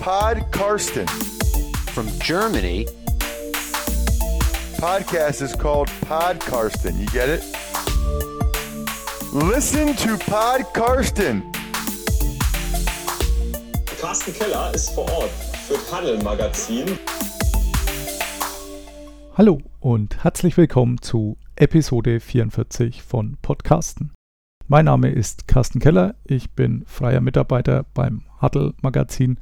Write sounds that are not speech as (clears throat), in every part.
Pod Karsten. From Germany. Podcast is called Pod Karsten. You get it? Listen to Pod Karsten. Carsten Keller ist vor Ort für Tunnel Magazin. Hallo und herzlich willkommen zu Episode 44 von Podcasten. Mein Name ist Carsten Keller, ich bin freier Mitarbeiter beim Huddle Magazin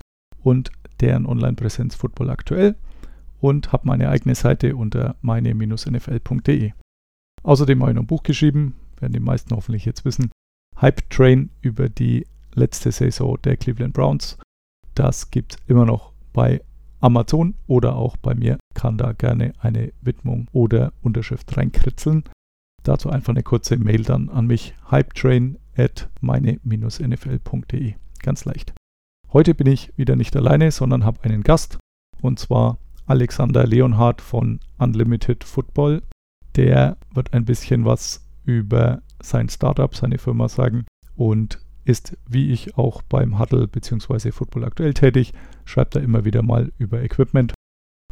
und deren Online-Präsenz Football aktuell und habe meine eigene Seite unter meine-nfl.de. Außerdem habe ich noch ein Buch geschrieben, werden die meisten hoffentlich jetzt wissen, Hype Train über die letzte Saison der Cleveland Browns. Das gibt es immer noch bei Amazon oder auch bei mir. Kann da gerne eine Widmung oder Unterschrift reinkritzeln. Dazu einfach eine kurze Mail dann an mich, hypetrain at meine-nfl.de. Ganz leicht. Heute bin ich wieder nicht alleine, sondern habe einen Gast und zwar Alexander Leonhardt von Unlimited Football. Der wird ein bisschen was über sein Startup, seine Firma sagen und ist wie ich auch beim Huddle bzw. Football aktuell tätig, schreibt er immer wieder mal über Equipment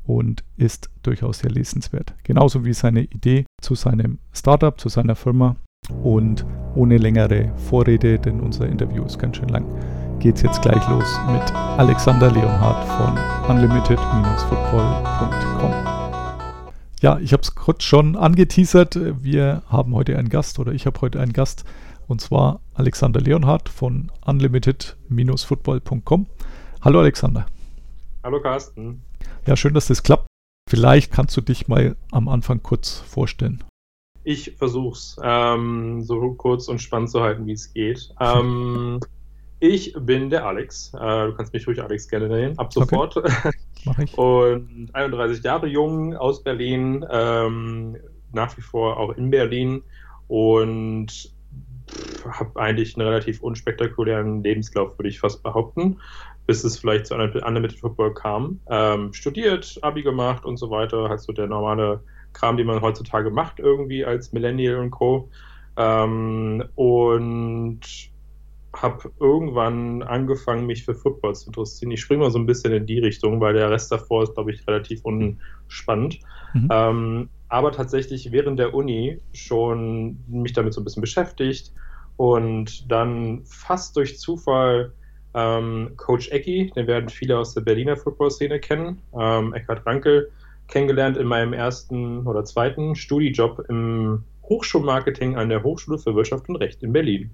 und ist durchaus sehr lesenswert. Genauso wie seine Idee zu seinem Startup, zu seiner Firma. Und ohne längere Vorrede, denn unser Interview ist ganz schön lang, geht es jetzt gleich los mit Alexander Leonhardt von unlimited-football.com. Ja, ich habe es kurz schon angeteasert. Wir haben heute einen Gast oder ich habe heute einen Gast und zwar Alexander Leonhardt von unlimited-football.com. Hallo Alexander. Hallo Carsten. Ja, schön, dass das klappt. Vielleicht kannst du dich mal am Anfang kurz vorstellen. Ich versuch's ähm, so kurz und spannend zu halten, wie es geht. Ähm, (laughs) ich bin der Alex. Äh, du kannst mich ruhig Alex gerne nennen, ab sofort. Okay. Mach ich. (laughs) und 31 Jahre jung, aus Berlin, ähm, nach wie vor auch in Berlin und habe eigentlich einen relativ unspektakulären Lebenslauf, würde ich fast behaupten, bis es vielleicht zu Unlimited Football kam. Ähm, studiert, Abi gemacht und so weiter, halt so der normale Kram, den man heutzutage macht, irgendwie als Millennial und Co. Ähm, und habe irgendwann angefangen, mich für Football zu interessieren. Ich springe mal so ein bisschen in die Richtung, weil der Rest davor ist, glaube ich, relativ unspannend. Mhm. Ähm, aber tatsächlich während der Uni schon mich damit so ein bisschen beschäftigt und dann fast durch Zufall ähm, Coach Ecki, den werden viele aus der Berliner Football-Szene kennen, ähm, Eckhard Rankel, kennengelernt in meinem ersten oder zweiten Studijob im Hochschulmarketing an der Hochschule für Wirtschaft und Recht in Berlin.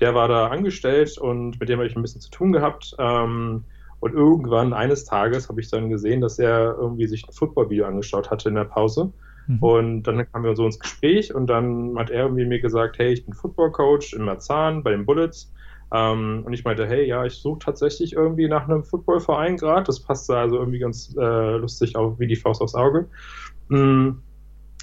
Der war da angestellt und mit dem habe ich ein bisschen zu tun gehabt. Ähm, und irgendwann eines Tages habe ich dann gesehen, dass er irgendwie sich ein Football-Video angeschaut hatte in der Pause. Mhm. Und dann kamen wir so ins Gespräch und dann hat er irgendwie mir gesagt, hey, ich bin Football-Coach in Marzahn bei den Bullets. Ähm, und ich meinte, hey, ja, ich suche tatsächlich irgendwie nach einem Footballverein gerade. Das passte also irgendwie ganz äh, lustig auch wie die Faust aufs Auge. Mm.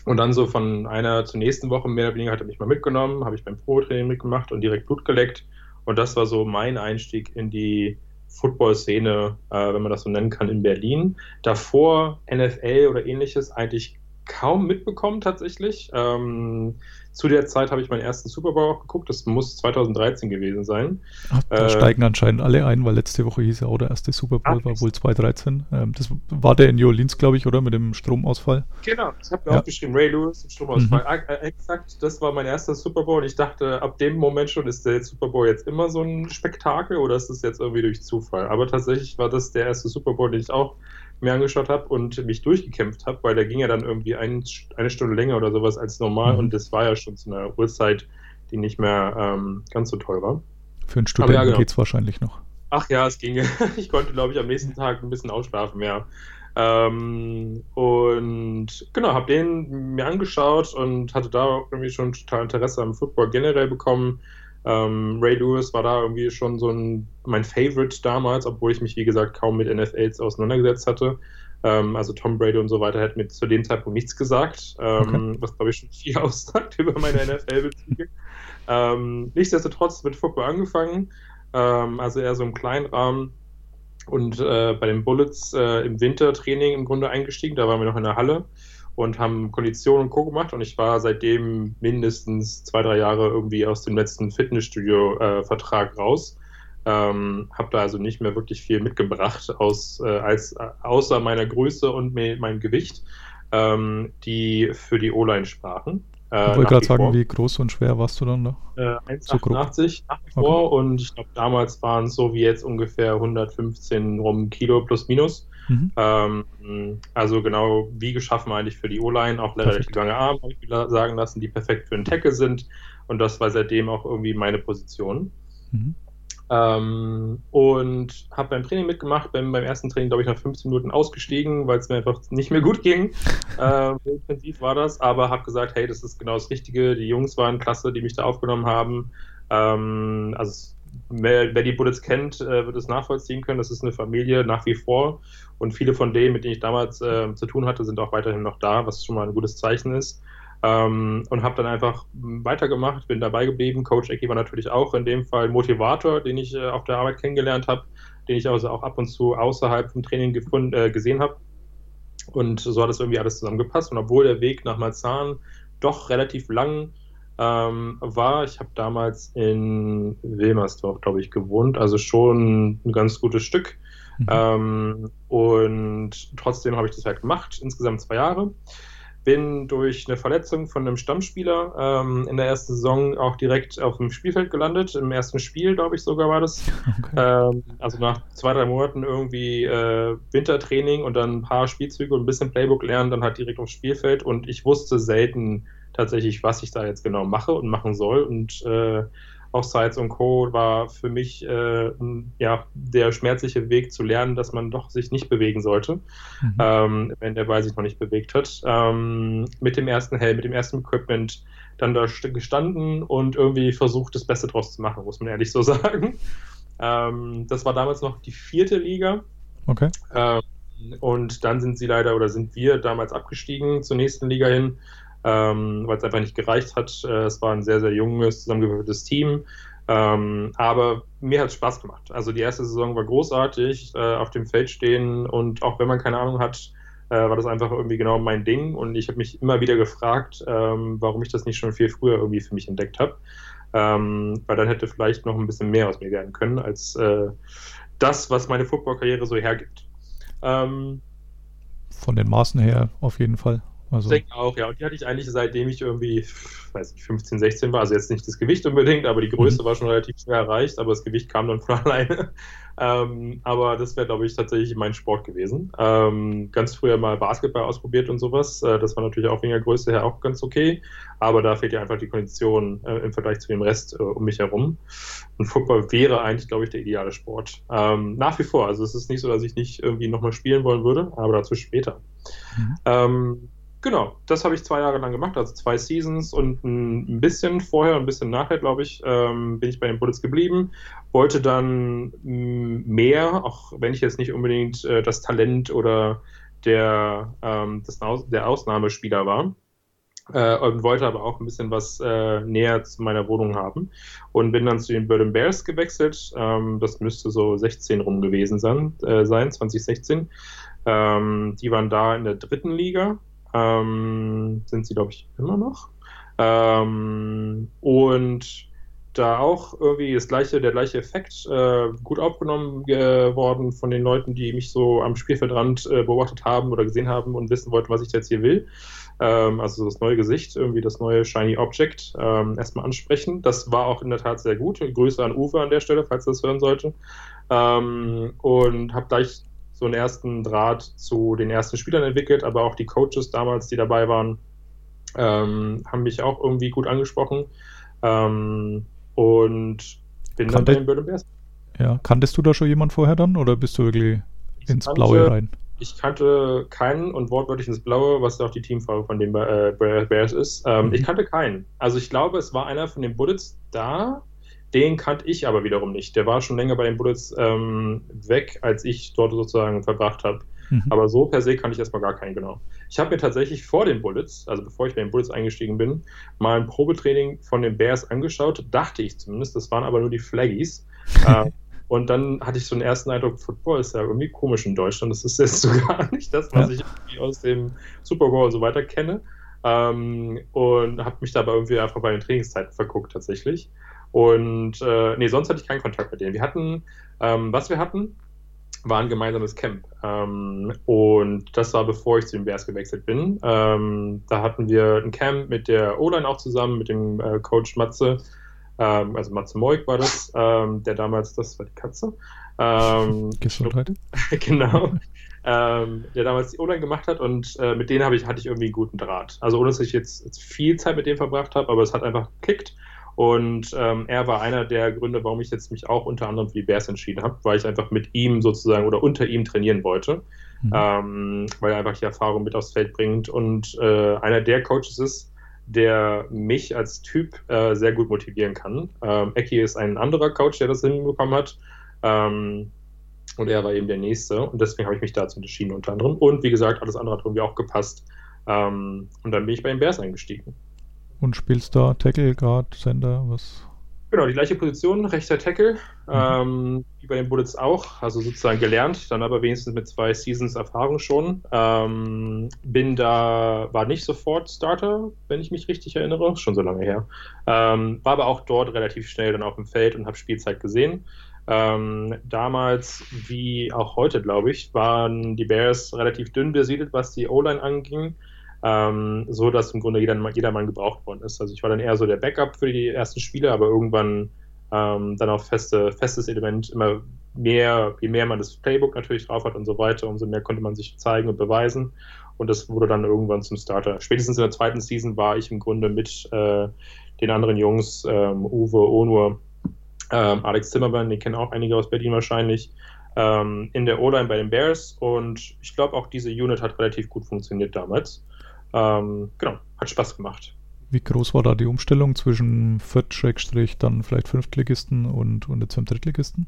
Und dann so von einer zur nächsten Woche mehr oder weniger hat er mich mal mitgenommen, habe ich beim Pro-Training mitgemacht und direkt Blut geleckt. Und das war so mein Einstieg in die Football-Szene, äh, wenn man das so nennen kann, in Berlin. Davor NFL oder ähnliches eigentlich kaum mitbekommen tatsächlich. Ähm, zu der Zeit habe ich meinen ersten Super Bowl auch geguckt. Das muss 2013 gewesen sein. Ach, da äh, steigen anscheinend alle ein, weil letzte Woche hieß ja auch, der erste Super Bowl ach, war wohl 2013. Ähm, das war der in New Orleans, glaube ich, oder? Mit dem Stromausfall. Genau, ich habe mir ja. aufgeschrieben, Ray Lewis, Stromausfall. Mhm. Äh, exakt, das war mein erster Super Bowl und ich dachte, ab dem Moment schon, ist der Super Bowl jetzt immer so ein Spektakel oder ist das jetzt irgendwie durch Zufall? Aber tatsächlich war das der erste Super Bowl, den ich auch mir angeschaut habe und mich durchgekämpft habe, weil der ging ja dann irgendwie ein, eine Stunde länger oder sowas als normal mhm. und das war ja schon zu einer Uhrzeit, die nicht mehr ähm, ganz so toll war. Für einen Studenten ja, genau. geht es wahrscheinlich noch. Ach ja, es ging. (laughs) Ich konnte, glaube ich, am nächsten Tag ein bisschen ausschlafen, ja. Ähm, und genau, habe den mir angeschaut und hatte da irgendwie schon total Interesse am Football generell bekommen. Ähm, Ray Lewis war da irgendwie schon so ein, mein Favorite damals, obwohl ich mich, wie gesagt, kaum mit NFLs auseinandergesetzt hatte. Ähm, also Tom Brady und so weiter hat mir zu dem Zeitpunkt nichts gesagt, ähm, okay. was glaube ich schon viel (laughs) aussagt über meine NFL-Bezüge. ähm, nichtsdestotrotz mit Football angefangen, ähm, also eher so im kleinen Rahmen und äh, bei den Bullets äh, im Wintertraining im Grunde eingestiegen. Da waren wir noch in der Halle und haben Konditionen und Co. gemacht und ich war seitdem mindestens zwei, drei Jahre irgendwie aus dem letzten Fitnessstudio-Vertrag äh, raus. Ähm, habe da also nicht mehr wirklich viel mitgebracht, aus, äh, als, äh, außer meiner Größe und meinem Gewicht, ähm, die für die O-Line sprachen. Äh, ich wollte gerade sagen, wie groß und schwer warst du dann da? Äh, 1,88 nach wie vor okay. und ich glaube, damals waren es so wie jetzt ungefähr 115 rum Kilo plus minus. Mhm. Ähm, also genau wie geschaffen eigentlich für die O-Line, auch relativ lange Arme, habe ich wieder sagen lassen, die perfekt für einen Tackle sind und das war seitdem auch irgendwie meine Position. Mhm. Ähm, und habe beim Training mitgemacht, bin beim ersten Training, glaube ich, nach 15 Minuten ausgestiegen, weil es mir einfach nicht mehr gut ging. (laughs) äh, so intensiv war das, aber habe gesagt, hey, das ist genau das Richtige. Die Jungs waren klasse, die mich da aufgenommen haben. Ähm, also wer, wer, die Bullets kennt, äh, wird es nachvollziehen können. Das ist eine Familie nach wie vor. Und viele von denen, mit denen ich damals äh, zu tun hatte, sind auch weiterhin noch da, was schon mal ein gutes Zeichen ist. Ähm, und habe dann einfach weitergemacht, bin dabei geblieben. Coach Ecki war natürlich auch in dem Fall Motivator, den ich äh, auf der Arbeit kennengelernt habe, den ich also auch ab und zu außerhalb vom Training gefunden, äh, gesehen habe. Und so hat es irgendwie alles zusammengepasst. Und obwohl der Weg nach Marzahn doch relativ lang ähm, war, ich habe damals in Wilmersdorf, glaube ich, gewohnt, also schon ein ganz gutes Stück. Mhm. Ähm, und trotzdem habe ich das halt gemacht, insgesamt zwei Jahre bin durch eine Verletzung von einem Stammspieler ähm, in der ersten Saison auch direkt auf dem Spielfeld gelandet. Im ersten Spiel, glaube ich, sogar war das. (laughs) Okay. Ähm, also nach zwei, drei Monaten irgendwie äh, Wintertraining und dann ein paar Spielzüge und ein bisschen Playbook lernen, dann halt direkt aufs Spielfeld. Und ich wusste selten tatsächlich, was ich da jetzt genau mache und machen soll. Und äh, auch Sites und Co. war für mich äh, ja, der schmerzliche Weg zu lernen, dass man doch sich nicht bewegen sollte, mhm. ähm, wenn der Ball sich noch nicht bewegt hat. Ähm, mit dem ersten Helm, mit dem ersten Equipment dann da gestanden und irgendwie versucht, das Beste draus zu machen, muss man ehrlich so (laughs) sagen. Ähm, das war damals noch die vierte Liga. Okay. Ähm, und dann sind sie leider oder sind wir damals abgestiegen zur nächsten Liga hin ähm, weil es einfach nicht gereicht hat. Äh, es war ein sehr, sehr junges, zusammengewürfeltes Team. Ähm, aber mir hat es Spaß gemacht. Also die erste Saison war großartig, äh, auf dem Feld stehen und auch wenn man keine Ahnung hat, äh, war das einfach irgendwie genau mein Ding. Und ich habe mich immer wieder gefragt, ähm, warum ich das nicht schon viel früher irgendwie für mich entdeckt habe. Ähm, weil dann hätte vielleicht noch ein bisschen mehr aus mir werden können, als äh, das, was meine Football-Karriere so hergibt. Ähm, Von den Maßen her auf jeden Fall. Also. Ich denke auch, ja. Und die hatte ich eigentlich seitdem ich irgendwie, weiß nicht, 15, 16 war. Also jetzt nicht das Gewicht unbedingt, aber die Größe mhm. war schon relativ schnell erreicht, aber das Gewicht kam dann von (laughs) alleine. Ähm, aber das wäre, glaube ich, tatsächlich mein Sport gewesen. Ähm, ganz früher mal Basketball ausprobiert und sowas. Äh, das war natürlich auch wegen der Größe her auch ganz okay. Aber da fehlt ja einfach die Kondition äh, im Vergleich zu dem Rest äh, um mich herum. Und Football wäre eigentlich, glaube ich, der ideale Sport. Ähm, nach wie vor. Also es ist nicht so, dass ich nicht irgendwie nochmal spielen wollen würde, aber dazu später. Mhm. Genau, das habe ich zwei Jahre lang gemacht, also zwei Seasons und ein bisschen vorher und ein bisschen nachher, glaube ich, ähm, bin ich bei den Bullets geblieben. Wollte dann mehr, auch wenn ich jetzt nicht unbedingt äh, das Talent oder der, ähm, das, der Ausnahmespieler war. Äh, und wollte aber auch ein bisschen was äh, näher zu meiner Wohnung haben. Und bin dann zu den Burden Bears gewechselt. Ähm, das müsste so 16 rum gewesen sein, äh, sein 2016. Ähm, die waren da in der dritten Liga ähm, sind sie, glaube ich, immer noch. Ähm, und da auch irgendwie das gleiche, der gleiche Effekt äh, gut aufgenommen äh, worden von den Leuten, die mich so am Spielfeldrand äh, beobachtet haben oder gesehen haben und wissen wollten, was ich jetzt hier will. Ähm, also das neue Gesicht, irgendwie das neue Shiny Object ähm, erstmal ansprechen. Das war auch in der Tat sehr gut. Grüße an Uwe an der Stelle, falls das hören sollte. Ähm, und habe gleich so einen ersten Draht zu den ersten Spielern entwickelt, aber auch die Coaches damals, die dabei waren, ähm, haben mich auch irgendwie gut angesprochen. Ähm, und bin Kannte, dann bei den Berlin Bears. Ja, kanntest du da schon jemand vorher dann oder bist du wirklich ich ins kannte, Blaue rein? Ich kannte keinen und wortwörtlich ins Blaue, was auch die Teamfarbe von den äh, Bears ist. Ähm, mhm. Ich kannte keinen. Also ich glaube, es war einer von den Bullets da, den kannte ich aber wiederum nicht. Der war schon länger bei den Bullets ähm, weg, als ich dort sozusagen verbracht habe. Mhm. Aber so per se kannte ich erstmal gar keinen genau. Ich habe mir tatsächlich vor den Bullets, also bevor ich bei den Bullets eingestiegen bin, mal ein Probetraining von den Bears angeschaut, dachte ich zumindest. Das waren aber nur die Flaggies. (laughs) äh, und dann hatte ich so einen ersten Eindruck, Football ist ja irgendwie komisch in Deutschland. Das ist jetzt (laughs) so gar nicht das, was ja. ich aus dem Super Bowl und so weiter kenne. Ähm, und habe mich dabei irgendwie einfach bei den Trainingszeiten verguckt tatsächlich. Und äh, nee, sonst hatte ich keinen Kontakt mit denen. Wir hatten, ähm, was wir hatten, war ein gemeinsames Camp. Ähm, und das war bevor ich zu den Bears gewechselt bin. Ähm, da hatten wir ein Camp mit der O-Line auch zusammen, mit dem äh, Coach Matze. Ähm, also Matze Moik war das, ähm, der damals, das war die Katze. Ähm, (laughs) Gesundheit. (laughs) genau. Ähm, der damals die O-Line gemacht hat und äh, mit denen ich, hatte ich irgendwie einen guten Draht. Also ohne dass ich jetzt, jetzt viel Zeit mit dem verbracht habe, aber es hat einfach gekickt. Und ähm, er war einer der Gründe, warum ich jetzt mich auch unter anderem für die Bears entschieden habe, weil ich einfach mit ihm sozusagen oder unter ihm trainieren wollte, mhm. ähm, weil er einfach die Erfahrung mit aufs Feld bringt und äh, einer der Coaches ist, der mich als Typ äh, sehr gut motivieren kann. Ähm, Eki ist ein anderer Coach, der das hinbekommen hat. Ähm, und er war eben der Nächste. Und deswegen habe ich mich dazu entschieden, unter anderem. Und wie gesagt, alles andere hat irgendwie auch gepasst. Ähm, und dann bin ich bei den Bears eingestiegen. Und spielst da Tackle, Guard, Sender, was? Genau, die gleiche Position, rechter Tackle, mhm. ähm, wie bei den Bullets auch, also sozusagen gelernt, dann aber wenigstens mit zwei Seasons Erfahrung schon. Ähm, bin da, war nicht sofort Starter, wenn ich mich richtig erinnere, schon so lange her. Ähm, war aber auch dort relativ schnell dann auf dem Feld und habe Spielzeit gesehen. Ähm, damals, wie auch heute, glaube ich, waren die Bears relativ dünn besiedelt, was die O-Line anging ähm, so dass im Grunde jeder, jedermann gebraucht worden ist. Also ich war dann eher so der Backup für die ersten Spiele, aber irgendwann ähm, dann auch feste, festes Element immer mehr, je mehr man das Playbook natürlich drauf hat und so weiter, umso mehr konnte man sich zeigen und beweisen. Und das wurde dann irgendwann zum Starter. Spätestens in der zweiten Season war ich im Grunde mit äh, den anderen Jungs, ähm, Uwe, Onur, ähm, Alex Zimmermann, den kennen auch einige aus Berlin wahrscheinlich, ähm, in der O-Line bei den Bears. Und ich glaube, auch diese Unit hat relativ gut funktioniert damals. Ähm, genau, hat Spaß gemacht. Wie groß war da die Umstellung zwischen Viert-, dann vielleicht Fünftligisten und, und jetzt einem Drittligisten?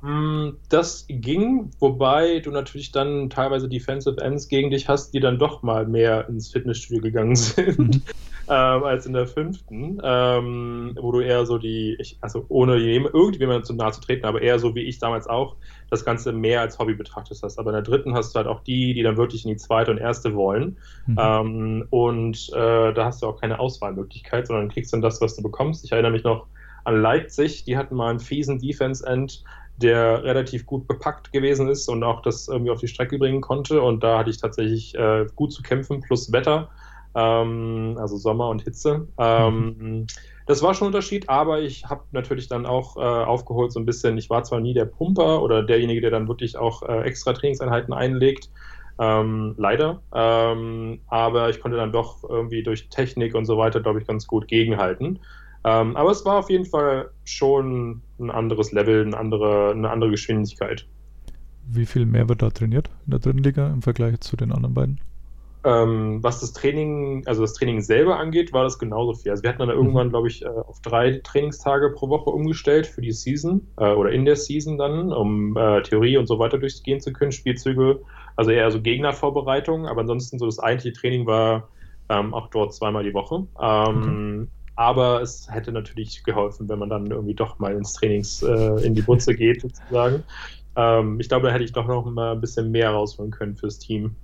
Hm, das ging, wobei du natürlich dann teilweise Defensive Ends gegen dich hast, die dann doch mal mehr ins Fitnessstudio gegangen sind mhm. (laughs) ähm, als in der fünften, ähm, wo du eher so die, ich, also ohne irgendjemandem zu nahe zu treten, aber eher so wie ich damals auch, das Ganze mehr als Hobby betrachtet hast. Aber in der dritten hast du halt auch die, die dann wirklich in die zweite und erste wollen. Mhm. Ähm, und äh, da hast du auch keine Auswahlmöglichkeit, sondern kriegst dann das, was du bekommst. Ich erinnere mich noch an Leipzig, die hatten mal einen fiesen Defense-End, der relativ gut bepackt gewesen ist und auch das irgendwie auf die Strecke bringen konnte. Und da hatte ich tatsächlich äh, gut zu kämpfen, plus Wetter, ähm, also Sommer und Hitze. Ähm. Das war schon ein Unterschied, aber ich habe natürlich dann auch äh, aufgeholt so ein bisschen. Ich war zwar nie der Pumper oder derjenige, der dann wirklich auch äh, extra Trainingseinheiten einlegt, ähm, leider. Ähm, aber ich konnte dann doch irgendwie durch Technik und so weiter, glaube ich, ganz gut gegenhalten. Ähm, aber es war auf jeden Fall schon ein anderes Level, eine andere, eine andere Geschwindigkeit. Wie viel mehr wird da trainiert in der dritten Liga im Vergleich zu den anderen beiden? Ähm, was das Training, also das Training selber angeht, war das genauso viel. Also wir hatten dann mhm. irgendwann, glaube ich, äh, auf drei Trainingstage pro Woche umgestellt für die Season äh, oder in der Season dann, um äh, Theorie und so weiter durchgehen zu können, Spielzüge, also eher so Gegnervorbereitung, aber ansonsten so das eigentliche Training war ähm, auch dort zweimal die Woche. Ähm, okay. Aber es hätte natürlich geholfen, wenn man dann irgendwie doch mal ins Trainings äh, in die Butze geht, sozusagen. (laughs) Ähm, ich glaube, da hätte ich doch noch mal ein bisschen mehr rausholen können fürs Team.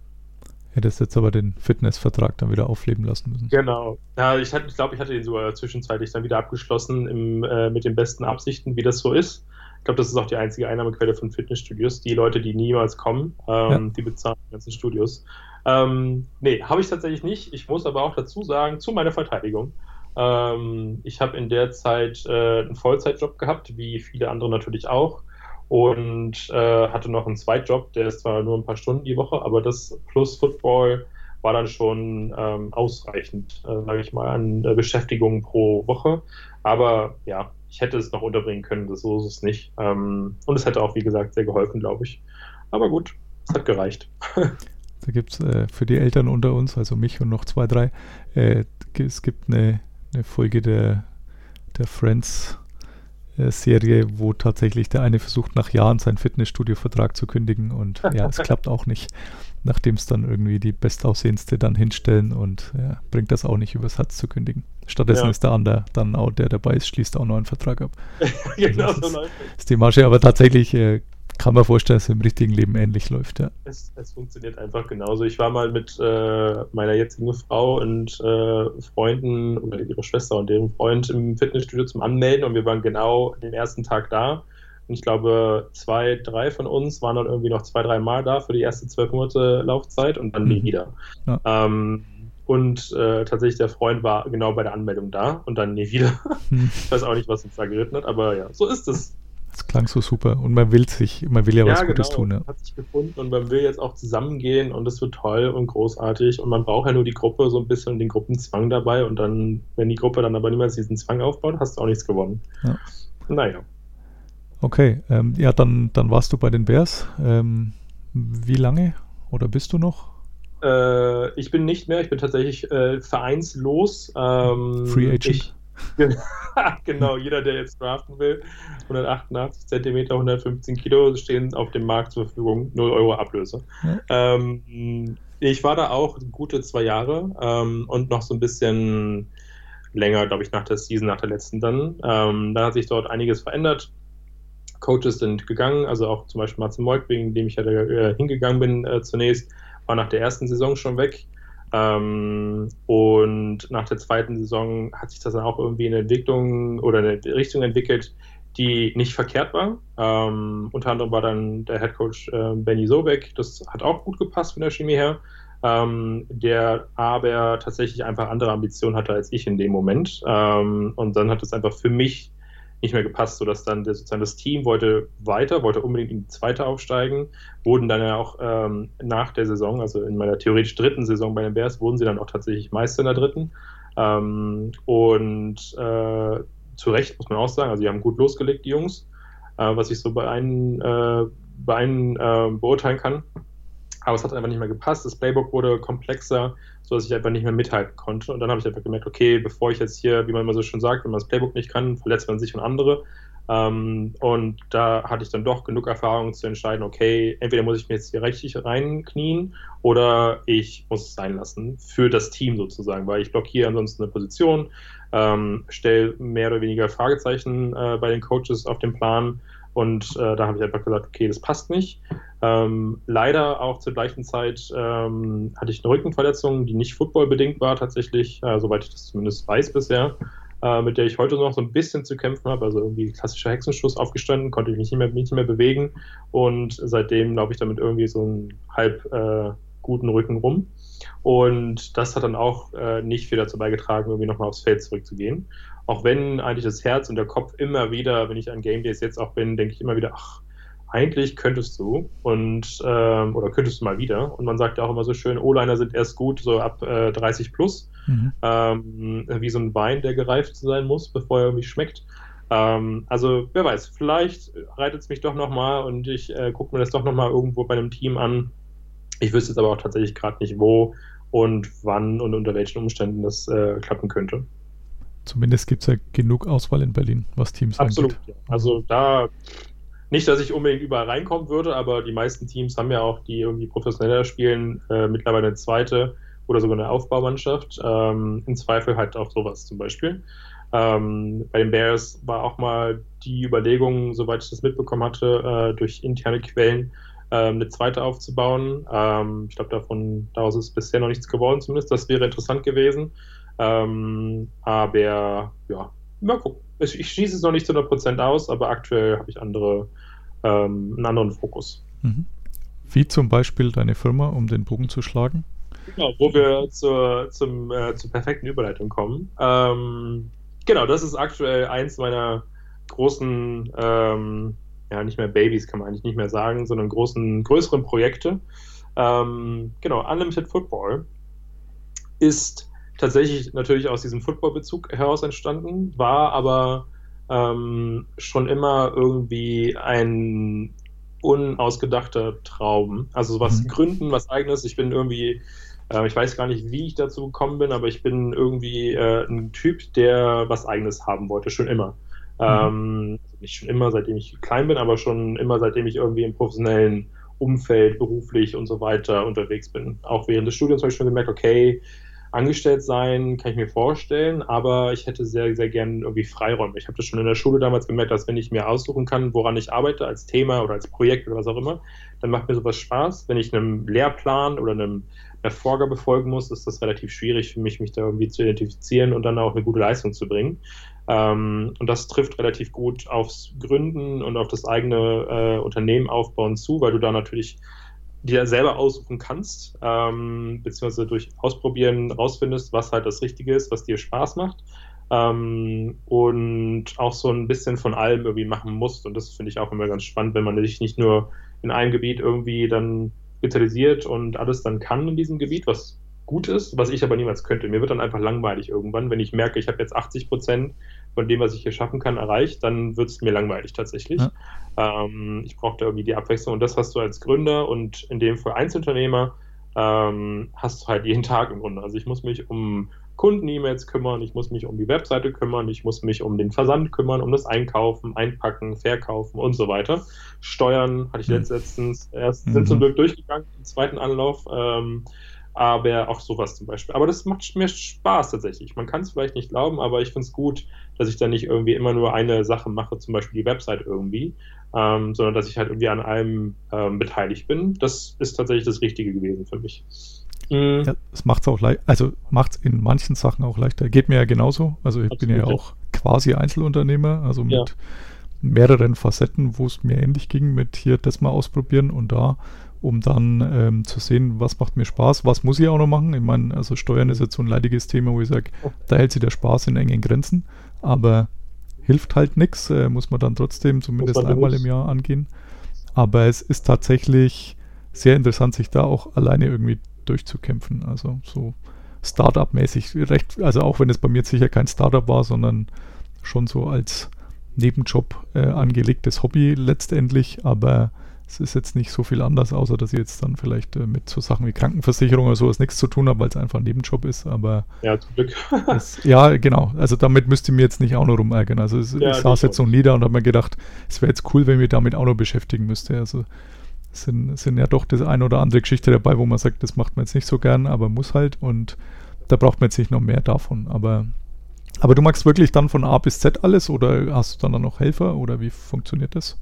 Hättest jetzt aber den Fitnessvertrag dann wieder aufleben lassen müssen. Genau. Ja, ich, ich glaube, ich hatte den sogar zwischenzeitlich dann wieder abgeschlossen im, äh, mit den besten Absichten, wie das so ist. Ich glaube, das ist auch die einzige Einnahmequelle von Fitnessstudios. Die Leute, die niemals kommen, ähm, ja. die bezahlen die ganzen Studios. Ähm, nee, habe ich tatsächlich nicht. Ich muss aber auch dazu sagen, zu meiner Verteidigung, ähm, ich habe in der Zeit äh, einen Vollzeitjob gehabt, wie viele andere natürlich auch. Und äh, hatte noch einen Zweitjob, der ist zwar nur ein paar Stunden die Woche, aber das plus Football war dann schon ähm, ausreichend, äh, sage ich mal, an äh, Beschäftigung pro Woche. Aber ja, ich hätte es noch unterbringen können, das so ist es nicht. Ähm, und es hätte auch, wie gesagt, sehr geholfen, glaube ich. Aber gut, es hat gereicht. (laughs) da gibt es äh, für die Eltern unter uns, also mich und noch zwei, drei, äh, es gibt eine eine Folge der, der Friends Serie, wo tatsächlich der eine versucht, nach Jahren seinen Fitnessstudio-Vertrag zu kündigen und ja, es klappt auch nicht, nachdem es dann irgendwie die Bestaussehendste dann hinstellen und ja, bringt das auch nicht übers Herz zu kündigen. Stattdessen ja. ist der andere dann auch, der dabei ist, schließt auch noch einen Vertrag ab. (laughs) genau, also so ist, ist die Masche, aber tatsächlich äh, kann man vorstellen, dass es im richtigen Leben ähnlich läuft, ja. Es, es funktioniert einfach genauso. Ich war mal mit äh, meiner jetzigen Frau und äh, Freunden oder ihrer Schwester und deren Freund im Fitnessstudio zum Anmelden und wir waren genau den ersten Tag da. Und ich glaube, zwei, drei von uns waren dann irgendwie noch zwei, drei Mal da für die erste zwölf Monate Laufzeit und dann nie Mhm. wieder. Ja. Ähm, und äh, tatsächlich der Freund war genau bei der Anmeldung da und dann nie wieder. Hm. (laughs) Ich weiß auch nicht, was uns da geritten hat, aber ja, so ist es. Das klang so super. Und man will sich, man will ja, was Gutes tun, ja. Hat sich gefunden und man will jetzt auch zusammengehen und das wird toll und großartig und man braucht ja nur die Gruppe so ein bisschen und den Gruppenzwang dabei und dann, wenn die Gruppe dann aber niemals diesen Zwang aufbaut, hast du auch nichts gewonnen. Ja. Naja. Okay, ähm, ja, dann, dann warst du bei den Bears. Ähm, wie lange oder bist du noch? Äh, ich bin nicht mehr, ich bin tatsächlich äh, vereinslos. Ähm, Free Agent. Ich, (laughs) genau, jeder, der jetzt draften will, 188 Zentimeter, 115 Kilo stehen auf dem Markt zur Verfügung, 0 Euro Ablöse. Ja. Ähm, ich war da auch gute zwei Jahre ähm, und noch so ein bisschen länger, glaube ich, nach der Season, nach der letzten dann. Ähm, da hat sich dort einiges verändert. Coaches sind gegangen, also auch zum Beispiel Martin Moik, wegen dem ich ja da, äh, hingegangen bin äh, zunächst, war nach der ersten Saison schon weg. Ähm, und nach der zweiten Saison hat sich das dann auch irgendwie in eine Entwicklung oder eine Richtung entwickelt, die nicht verkehrt war. Ähm, unter anderem war dann der Head Coach äh, Benny Sobek, das hat auch gut gepasst von der Chemie her, ähm, der aber tatsächlich einfach andere Ambitionen hatte als ich in dem Moment. Ähm, und dann hat es einfach für mich nicht mehr gepasst, sodass dann der, sozusagen das Team wollte weiter, wollte unbedingt in die zweite aufsteigen, wurden dann ja auch ähm, nach der Saison, also in meiner theoretisch dritten Saison bei den Bears, wurden sie dann auch tatsächlich Meister in der dritten. Ähm, und äh, zu Recht muss man auch sagen, also die haben gut losgelegt, die Jungs, äh, was ich so bei einen, äh, bei einen äh, beurteilen kann. Aber es hat einfach nicht mehr gepasst. Das Playbook wurde komplexer, sodass ich einfach nicht mehr mithalten konnte. Und dann habe ich einfach gemerkt, okay, bevor ich jetzt hier, wie man immer so schön sagt, wenn man das Playbook nicht kann, verletzt man sich und andere. Ähm, und da hatte ich dann doch genug Erfahrung zu entscheiden, okay, entweder muss ich mir jetzt hier richtig reinknien oder ich muss es sein lassen für das Team sozusagen, weil ich blockiere ansonsten eine Position, ähm, stelle mehr oder weniger Fragezeichen äh, bei den Coaches auf den Plan und äh, da habe ich einfach gesagt, okay, das passt nicht. Ähm, leider auch zur gleichen Zeit ähm, hatte ich eine Rückenverletzung, die nicht footballbedingt war tatsächlich, äh, soweit ich das zumindest weiß bisher, äh, mit der ich heute noch so ein bisschen zu kämpfen habe. Also irgendwie klassischer Hexenschuss aufgestanden, konnte ich mich nicht mehr, nicht mehr bewegen und seitdem laufe ich damit irgendwie so einen halb äh, guten Rücken rum. Und das hat dann auch äh, nicht viel dazu beigetragen, irgendwie nochmal aufs Feld zurückzugehen. Auch wenn eigentlich das Herz und der Kopf immer wieder, wenn ich an Game Days jetzt auch bin, denke ich immer wieder, ach, eigentlich könntest du und ähm, oder könntest du mal wieder. Und man sagt ja auch immer so schön, O-Liner sind erst gut so ab äh, 30 plus, Mhm. ähm, wie so ein Wein, der gereift sein muss, bevor er irgendwie schmeckt. Ähm, also wer weiß, vielleicht reitet es mich doch nochmal und ich äh, gucke mir das doch nochmal irgendwo bei einem Team an. Ich wüsste jetzt aber auch tatsächlich gerade nicht, wo und wann und unter welchen Umständen das äh, klappen könnte. Zumindest gibt es ja genug Auswahl in Berlin, was Teams Absolut. angeht. Ja. Also da nicht, dass ich unbedingt überall reinkommen würde, aber die meisten Teams haben ja auch, die irgendwie professioneller spielen, äh, mittlerweile eine zweite oder sogar eine Aufbaumannschaft. Ähm, Im Zweifel halt auch sowas zum Beispiel. Ähm, bei den Bears war auch mal die Überlegung, soweit ich das mitbekommen hatte, äh, durch interne Quellen ähm, eine zweite aufzubauen. Ähm, ich glaube, davon daraus ist bisher noch nichts geworden, zumindest. Das wäre interessant gewesen. Ähm, aber ja, mal gucken. Ich, ich schließe es noch nicht zu 100% aus, aber aktuell habe ich andere, ähm, einen anderen Fokus. Mhm. Wie zum Beispiel deine Firma, um den Bogen zu schlagen. Genau, wo wir zur, zum, äh, zur perfekten Überleitung kommen. Ähm, genau, das ist aktuell eins meiner großen, ähm, ja, nicht mehr Babys kann man eigentlich nicht mehr sagen, sondern großen, größeren Projekte. Ähm, genau, Unlimited Football ist tatsächlich natürlich aus diesem Football-Bezug heraus entstanden, war aber ähm, schon immer irgendwie ein unausgedachter Traum. Also sowas Mhm. gründen, was eigenes. Ich bin irgendwie, äh, ich weiß gar nicht, wie ich dazu gekommen bin, aber ich bin irgendwie äh, ein Typ, der was eigenes haben wollte, schon immer. Ähm, nicht schon immer, seitdem ich klein bin, aber schon immer, seitdem ich irgendwie im professionellen Umfeld, beruflich und so weiter unterwegs bin. Auch während des Studiums habe ich schon gemerkt, okay, Angestellt sein kann ich mir vorstellen, aber ich hätte sehr, sehr gern irgendwie Freiräume. Ich habe das schon in der Schule damals gemerkt, dass wenn ich mir aussuchen kann, woran ich arbeite, als Thema oder als Projekt oder was auch immer, dann macht mir sowas Spaß. Wenn ich einem Lehrplan oder einem, einer Vorgabe folgen muss, ist das relativ schwierig für mich, mich da irgendwie zu identifizieren und dann auch eine gute Leistung zu bringen. Ähm, und das trifft relativ gut aufs Gründen und auf das eigene äh, Unternehmen aufbauen zu, weil du da natürlich dir selber aussuchen kannst, ähm, beziehungsweise durch Ausprobieren rausfindest, was halt das Richtige ist, was dir Spaß macht. Ähm, und auch so ein bisschen von allem irgendwie machen musst. Und das finde ich auch immer ganz spannend, wenn man sich nicht nur in einem Gebiet irgendwie dann spezialisiert und alles dann kann in diesem Gebiet, was gut ist, was ich aber niemals könnte. Mir wird dann einfach langweilig irgendwann, wenn ich merke, ich habe jetzt 80 Prozent von dem, was ich hier schaffen kann, erreicht, dann wird es mir langweilig tatsächlich. Ja. Ähm, ich brauche da irgendwie die Abwechslung und das hast du als Gründer und in dem Fall Einzelunternehmer ähm, hast du halt jeden Tag im Grunde. Also ich muss mich um Kunden-E-Mails kümmern, ich muss mich um die Webseite kümmern, ich muss mich um den Versand kümmern, um das Einkaufen, Einpacken, Verkaufen und so weiter. Steuern hatte ich mhm. letztens erst, mhm. sind zum Glück durchgegangen im zweiten Anlauf. Ähm, aber auch sowas zum Beispiel. Aber das macht mir Spaß tatsächlich. Man kann es vielleicht nicht glauben, aber ich finde es gut, dass ich da nicht irgendwie immer nur eine Sache mache, zum Beispiel die Website irgendwie, ähm, sondern dass ich halt irgendwie an allem ähm, beteiligt bin. Das ist tatsächlich das Richtige gewesen für mich. Mhm. Ja, es macht es auch leicht, also macht es in manchen Sachen auch leichter. Geht mir ja genauso. Also ich Absolut, bin ja auch quasi Einzelunternehmer, also mit ja. mehreren Facetten, wo es mir ähnlich ging, mit hier das mal ausprobieren und da um dann ähm, zu sehen, was macht mir Spaß, was muss ich auch noch machen. Ich meine, also Steuern ist jetzt so ein leidiges Thema, wo ich sage, da hält sich der Spaß in engen Grenzen, aber hilft halt nichts, äh, muss man dann trotzdem zumindest einmal im Jahr angehen. Aber es ist tatsächlich sehr interessant, sich da auch alleine irgendwie durchzukämpfen. Also so Startup-mäßig recht, also auch wenn es bei mir jetzt sicher kein Startup war, sondern schon so als Nebenjob äh, angelegtes Hobby letztendlich, aber es ist jetzt nicht so viel anders, außer dass ich jetzt dann vielleicht äh, mit so Sachen wie Krankenversicherung oder sowas nichts zu tun habe, weil es einfach ein Nebenjob ist. Aber ja, zum Glück. (laughs) das, ja, genau. Also damit müsste ich mir jetzt nicht auch noch rumärgern. Also es, ja, ich saß jetzt so nieder und habe mir gedacht, es wäre jetzt cool, wenn ich mich damit auch noch beschäftigen müsste. Also es sind, sind ja doch das eine oder andere Geschichte dabei, wo man sagt, das macht man jetzt nicht so gern, aber muss halt und da braucht man jetzt nicht noch mehr davon. Aber aber du magst wirklich dann von A bis Z alles oder hast du dann, dann noch Helfer oder wie funktioniert das?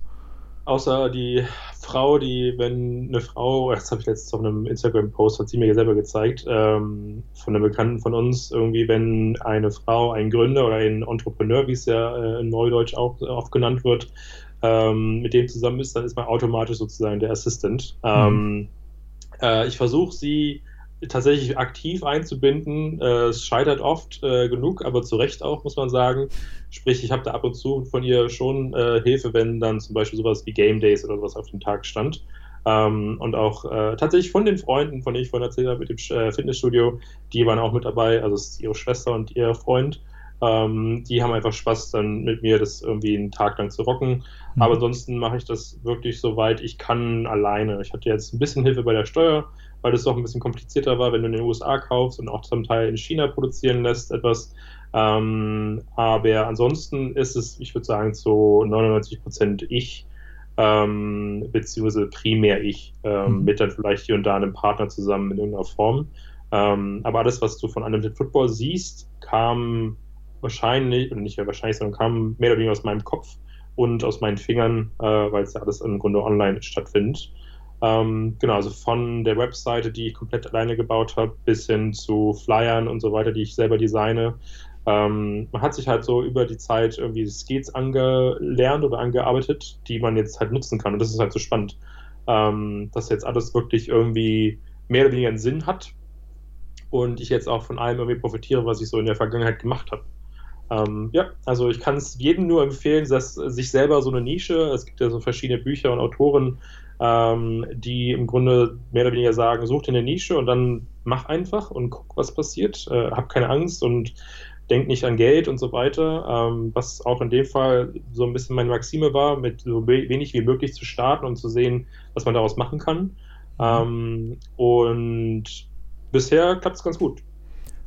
Außer die Frau, die, wenn eine Frau, das habe ich letztens auf einem Instagram-Post, hat sie mir selber gezeigt, ähm, von einem Bekannten von uns, irgendwie, wenn eine Frau, ein Gründer oder ein Entrepreneur, wie es ja äh, in Neudeutsch auch oft genannt wird, ähm, mit dem zusammen ist, dann ist man automatisch sozusagen der Assistant. Mhm. Ähm, äh, ich versuche sie tatsächlich aktiv einzubinden. Äh, es scheitert oft äh, genug, aber zu Recht auch, muss man sagen. Sprich, ich habe da ab und zu von ihr schon äh, Hilfe, wenn dann zum Beispiel sowas wie Game Days oder sowas auf dem Tag stand. Ähm, und auch äh, tatsächlich von den Freunden, von denen ich vorhin erzählt habe, mit dem äh, Fitnessstudio, die waren auch mit dabei, also es ist ihre Schwester und ihr Freund. Ähm, die haben einfach Spaß, dann mit mir das irgendwie einen Tag lang zu rocken. Mhm. Aber ansonsten mache ich das wirklich soweit ich kann alleine. Ich hatte jetzt ein bisschen Hilfe bei der Steuer, weil das doch ein bisschen komplizierter war, wenn du in den USA kaufst und auch zum Teil in China produzieren lässt, etwas. Ähm, aber ansonsten ist es, ich würde sagen, zu 99 Prozent ich, ähm, beziehungsweise primär ich, ähm, mhm. mit dann vielleicht hier und da einem Partner zusammen in irgendeiner Form. Ähm, aber alles, was du von Unlimited Football siehst, kam wahrscheinlich, oder nicht wahrscheinlich, sondern kam mehr oder weniger aus meinem Kopf und aus meinen Fingern, äh, weil es ja alles im Grunde online stattfindet. Ähm, genau, also von der Webseite, die ich komplett alleine gebaut habe, bis hin zu Flyern und so weiter, die ich selber designe. Ähm, man hat sich halt so über die Zeit irgendwie Skills angelernt oder angearbeitet, die man jetzt halt nutzen kann. Und das ist halt so spannend, ähm, dass jetzt alles wirklich irgendwie mehr oder weniger einen Sinn hat und ich jetzt auch von allem irgendwie profitiere, was ich so in der Vergangenheit gemacht habe. Ähm, ja, also ich kann es jedem nur empfehlen, dass sich selber so eine Nische, es gibt ja so verschiedene Bücher und Autoren, ähm, die im Grunde mehr oder weniger sagen, such dir eine Nische und dann mach einfach und guck, was passiert. Äh, hab keine Angst und denk nicht an Geld und so weiter, ähm, was auch in dem Fall so ein bisschen meine Maxime war, mit so wenig wie möglich zu starten und zu sehen, was man daraus machen kann. Ähm, und bisher klappt es ganz gut.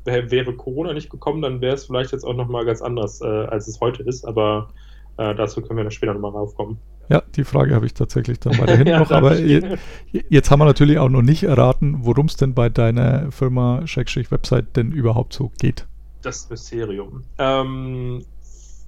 Wäre Corona nicht gekommen, dann wäre es vielleicht jetzt auch nochmal ganz anders, äh, als es heute ist, aber äh, dazu können wir dann später nochmal raufkommen. Ja, die Frage habe ich tatsächlich dann weiterhin (laughs) Ja, noch. Aber je, jetzt haben wir natürlich auch noch nicht erraten, worum es denn bei deiner Firma Schrägstrich Website denn überhaupt so geht. Das Mysterium. Ähm,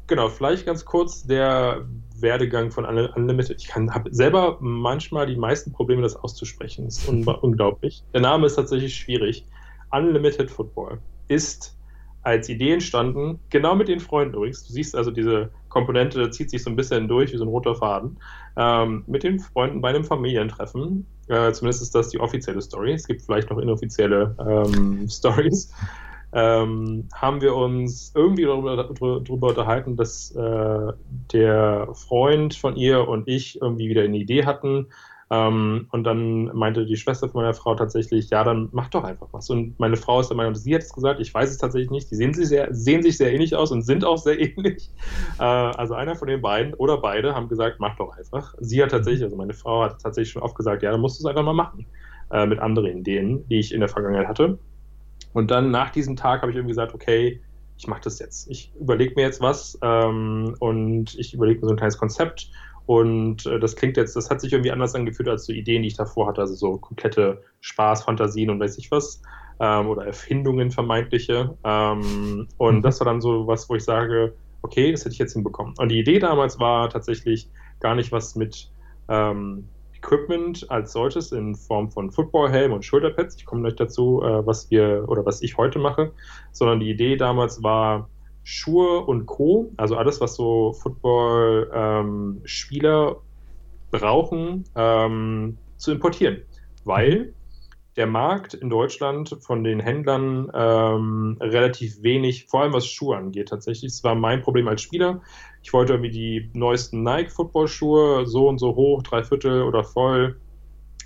genau, vielleicht ganz kurz der Werdegang von Unli- Unlimited. Ich habe selber manchmal die meisten Probleme, das auszusprechen. Das ist (laughs) un unglaublich. Der Name ist tatsächlich schwierig. Unlimited Football ist als Idee entstanden, genau mit den Freunden übrigens. Du siehst also diese Komponente, zieht sich so ein bisschen durch wie so ein roter Faden. Ähm, mit den Freunden bei einem Familientreffen. Äh, zumindest ist das die offizielle Story. Es gibt vielleicht noch inoffizielle ähm, (laughs) Stories ähm, haben wir uns irgendwie darüber, darüber unterhalten, dass äh, der Freund von ihr und ich irgendwie wieder eine Idee hatten. Ähm, und dann meinte die Schwester von meiner Frau tatsächlich, ja, dann mach doch einfach was. Und meine Frau ist der Meinung, sie hat es gesagt, ich weiß es tatsächlich nicht. Die sehen sich sehr, sehen sich sehr ähnlich aus und sind auch sehr (laughs) ähnlich. Äh, also einer von den beiden oder beide haben gesagt, mach doch einfach. Sie hat tatsächlich, also meine Frau hat tatsächlich schon oft gesagt, ja, dann musst du es einfach mal machen. Äh, mit anderen Ideen, die ich in der Vergangenheit hatte. Und dann nach diesem Tag habe ich irgendwie gesagt, okay, ich mache das jetzt. Ich überlege mir jetzt was ähm, und ich überlege mir so ein kleines Konzept. Und äh, das klingt jetzt, das hat sich irgendwie anders angefühlt als so Ideen, die ich davor hatte. Also so komplette Spaß, Fantasien und weiß ich was. Ähm, oder Erfindungen vermeintliche. Ähm, und Mhm. das war dann so was, wo ich sage, okay, das hätte ich jetzt hinbekommen. Und die Idee damals war tatsächlich gar nicht was mit ähm, Equipment als solches in Form von Footballhelm und Schulterpads. Ich komme gleich dazu, äh, was wir oder was ich heute mache, sondern die Idee damals war Schuhe und Co. Also alles, was so Football-Spieler brauchen, ähm, zu importieren, weil der Markt in Deutschland von den Händlern ähm, relativ wenig, vor allem was Schuhe angeht, tatsächlich. Das war mein Problem als Spieler. Ich wollte irgendwie die neuesten Nike-Football-Schuhe, so und so hoch, drei Viertel oder voll,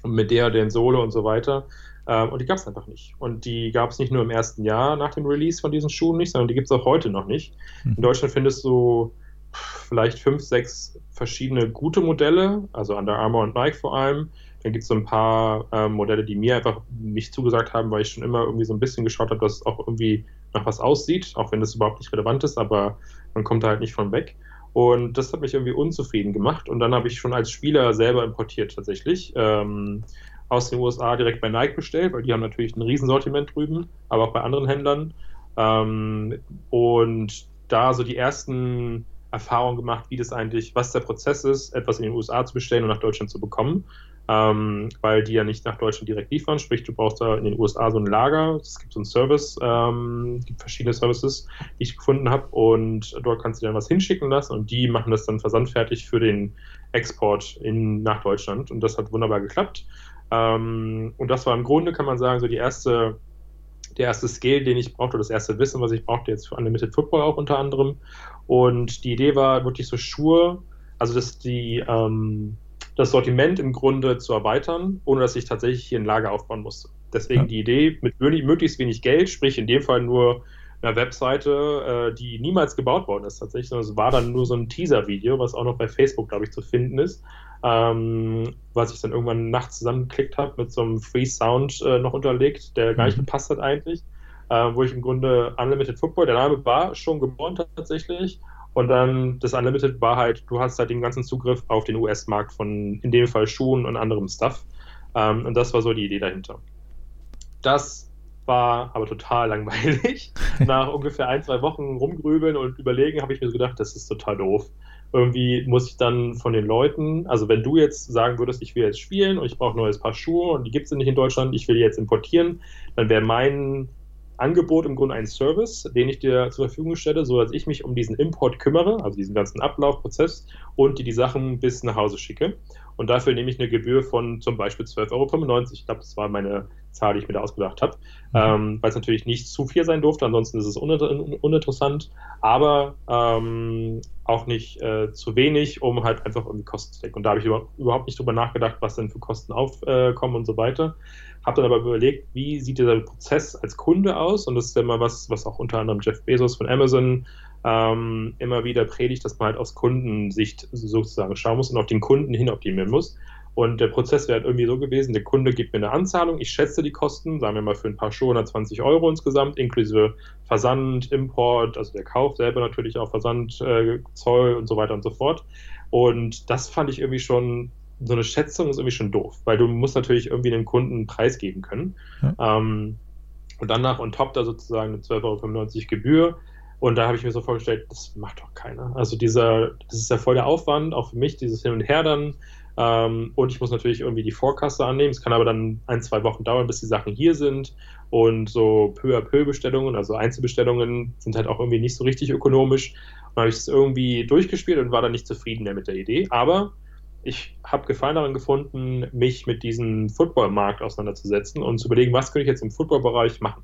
mit der, den Sohle und so weiter. Ähm, und die gab es einfach nicht. Und die gab es nicht nur im ersten Jahr nach dem Release von diesen Schuhen nicht, sondern die gibt es auch heute noch nicht. Mhm. In Deutschland findest du vielleicht fünf, sechs verschiedene gute Modelle, also Under Armour und Nike vor allem. Dann gibt es so ein paar ähm, Modelle, die mir einfach nicht zugesagt haben, weil ich schon immer irgendwie so ein bisschen geschaut habe, dass es auch irgendwie nach was aussieht, auch wenn das überhaupt nicht relevant ist, aber man kommt da halt nicht von weg. Und das hat mich irgendwie unzufrieden gemacht. Und dann habe ich schon als Spieler selber importiert tatsächlich. Ähm, aus den USA direkt bei Nike bestellt, weil die haben natürlich ein Riesensortiment drüben, aber auch bei anderen Händlern. Ähm, und da so die ersten Erfahrungen gemacht, wie das eigentlich, was der Prozess ist, etwas in den USA zu bestellen und nach Deutschland zu bekommen. Ähm, weil die ja nicht nach Deutschland direkt liefern, sprich, du brauchst da in den USA so ein Lager, es gibt so einen Service, ähm, gibt verschiedene Services, die ich gefunden habe und dort kannst du dann was hinschicken lassen und die machen das dann versandfertig für den Export in, nach Deutschland und das hat wunderbar geklappt. Ähm, und das war im Grunde, kann man sagen, so die erste, der erste Skill, den ich brauchte, das erste Wissen, was ich brauchte jetzt für Unlimited Football auch unter anderem. Und die Idee war wirklich so Schuhe, also dass die ähm, das Sortiment im Grunde zu erweitern, ohne dass ich tatsächlich hier ein Lager aufbauen musste. Deswegen Ja. die Idee mit möglichst wenig Geld, sprich in dem Fall nur einer Webseite, äh, die niemals gebaut worden ist tatsächlich, sondern es war dann nur so ein Teaser-Video, was auch noch bei Facebook, glaube ich, zu finden ist, ähm, was ich dann irgendwann nachts zusammengeklickt habe mit so einem Free Sound äh, noch unterlegt, der gar nicht Mhm. gepasst hat eigentlich, äh, wo ich im Grunde Unlimited Football, der Name war schon geboren tatsächlich, und dann das Unlimited war halt, du hast halt den ganzen Zugriff auf den US-Markt von in dem Fall Schuhen und anderem Stuff. Ähm, und das war so die Idee dahinter. Das war aber total (laughs) langweilig. Nach ungefähr ein, zwei Wochen rumgrübeln und überlegen, habe ich mir so gedacht, das ist total doof. Irgendwie muss ich dann von den Leuten, also wenn du jetzt sagen würdest, ich will jetzt spielen und ich brauche ein neues Paar Schuhe und die gibt es nicht in Deutschland, ich will die jetzt importieren, dann wäre mein Angebot im Grunde ein Service, den ich dir zur Verfügung stelle, so dass ich mich um diesen Import kümmere, also diesen ganzen Ablaufprozess und dir die Sachen bis nach Hause schicke. Und dafür nehme ich eine Gebühr von zum Beispiel 12,95 Euro. Ich glaube, das war meine Zahl, die ich mir da ausgedacht habe. Ähm, weil es natürlich nicht zu viel sein durfte, ansonsten ist es uninter uninteressant, aber ähm, auch nicht äh, zu wenig, um halt einfach irgendwie Kosten zu decken. Und da habe ich über überhaupt nicht drüber nachgedacht, was denn für Kosten aufkommen und so weiter. Habe dann aber überlegt, wie sieht dieser Prozess als Kunde aus? Und das ist ja immer was, was auch unter anderem Jeff Bezos von Amazon ähm, immer wieder predigt, dass man halt aus Kundensicht sozusagen schauen muss und auf den Kunden hin optimieren muss. Und der Prozess wäre halt irgendwie so gewesen, der Kunde gibt mir eine Anzahlung, ich schätze die Kosten, sagen wir mal für ein paar Schuhe 120 Euro insgesamt, inklusive Versand, Import, also der Kauf selber natürlich auch Versand, äh, Zoll und so weiter und so fort. Und das fand ich irgendwie schon, so eine Schätzung ist irgendwie schon doof, weil du musst natürlich irgendwie dem Kunden einen Preis geben können. Ja. Ähm, und danach on top da sozusagen eine 12,95 Euro Gebühr. Und da habe ich mir so vorgestellt, das macht doch keiner. Also dieser, das ist ja voll der Aufwand, auch für mich, dieses Hin und Her dann. Ähm, und ich muss natürlich irgendwie die Vorkasse annehmen. Es kann aber dann ein, zwei Wochen dauern, bis die Sachen hier sind. Und so peu à peu Bestellungen, also Einzelbestellungen, sind halt auch irgendwie nicht so richtig ökonomisch. Und habe ich das irgendwie durchgespielt und war dann nicht zufrieden mehr mit der Idee. Aber ich habe Gefallen daran gefunden, mich mit diesem Footballmarkt auseinanderzusetzen und zu überlegen, was könnte ich jetzt im Footballbereich machen.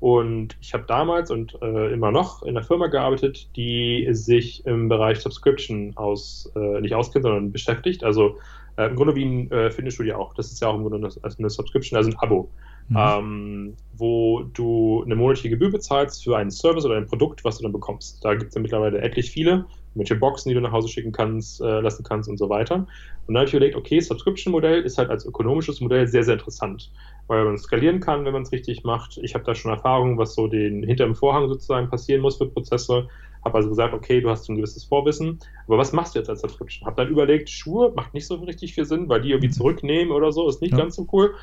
Und ich habe damals und äh, immer noch in einer Firma gearbeitet, die sich im Bereich Subscription aus, äh, nicht auskennt, sondern beschäftigt. Also äh, im Grunde wie ein äh, Fitnessstudio auch. Das ist ja auch im Grunde eine, eine Subscription, also ein Abo, mhm. ähm, wo du eine monatliche Gebühr bezahlst für einen Service oder ein Produkt, was du dann bekommst. Da gibt es ja mittlerweile etlich viele welche Boxen, die du nach Hause schicken kannst, äh, lassen kannst und so weiter. Und dann habe ich überlegt, okay, Subscription-Modell ist halt als ökonomisches Modell sehr, sehr interessant, weil man skalieren kann, wenn man es richtig macht. Ich habe da schon Erfahrung, was so den hinter dem Vorhang sozusagen passieren muss für Prozesse. Habe also gesagt, okay, du hast ein gewisses Vorwissen, aber was machst du jetzt als Subscription? Habe dann überlegt, Schuhe macht nicht so richtig viel Sinn, weil die irgendwie zurücknehmen oder so, ist nicht ja. ganz so cool.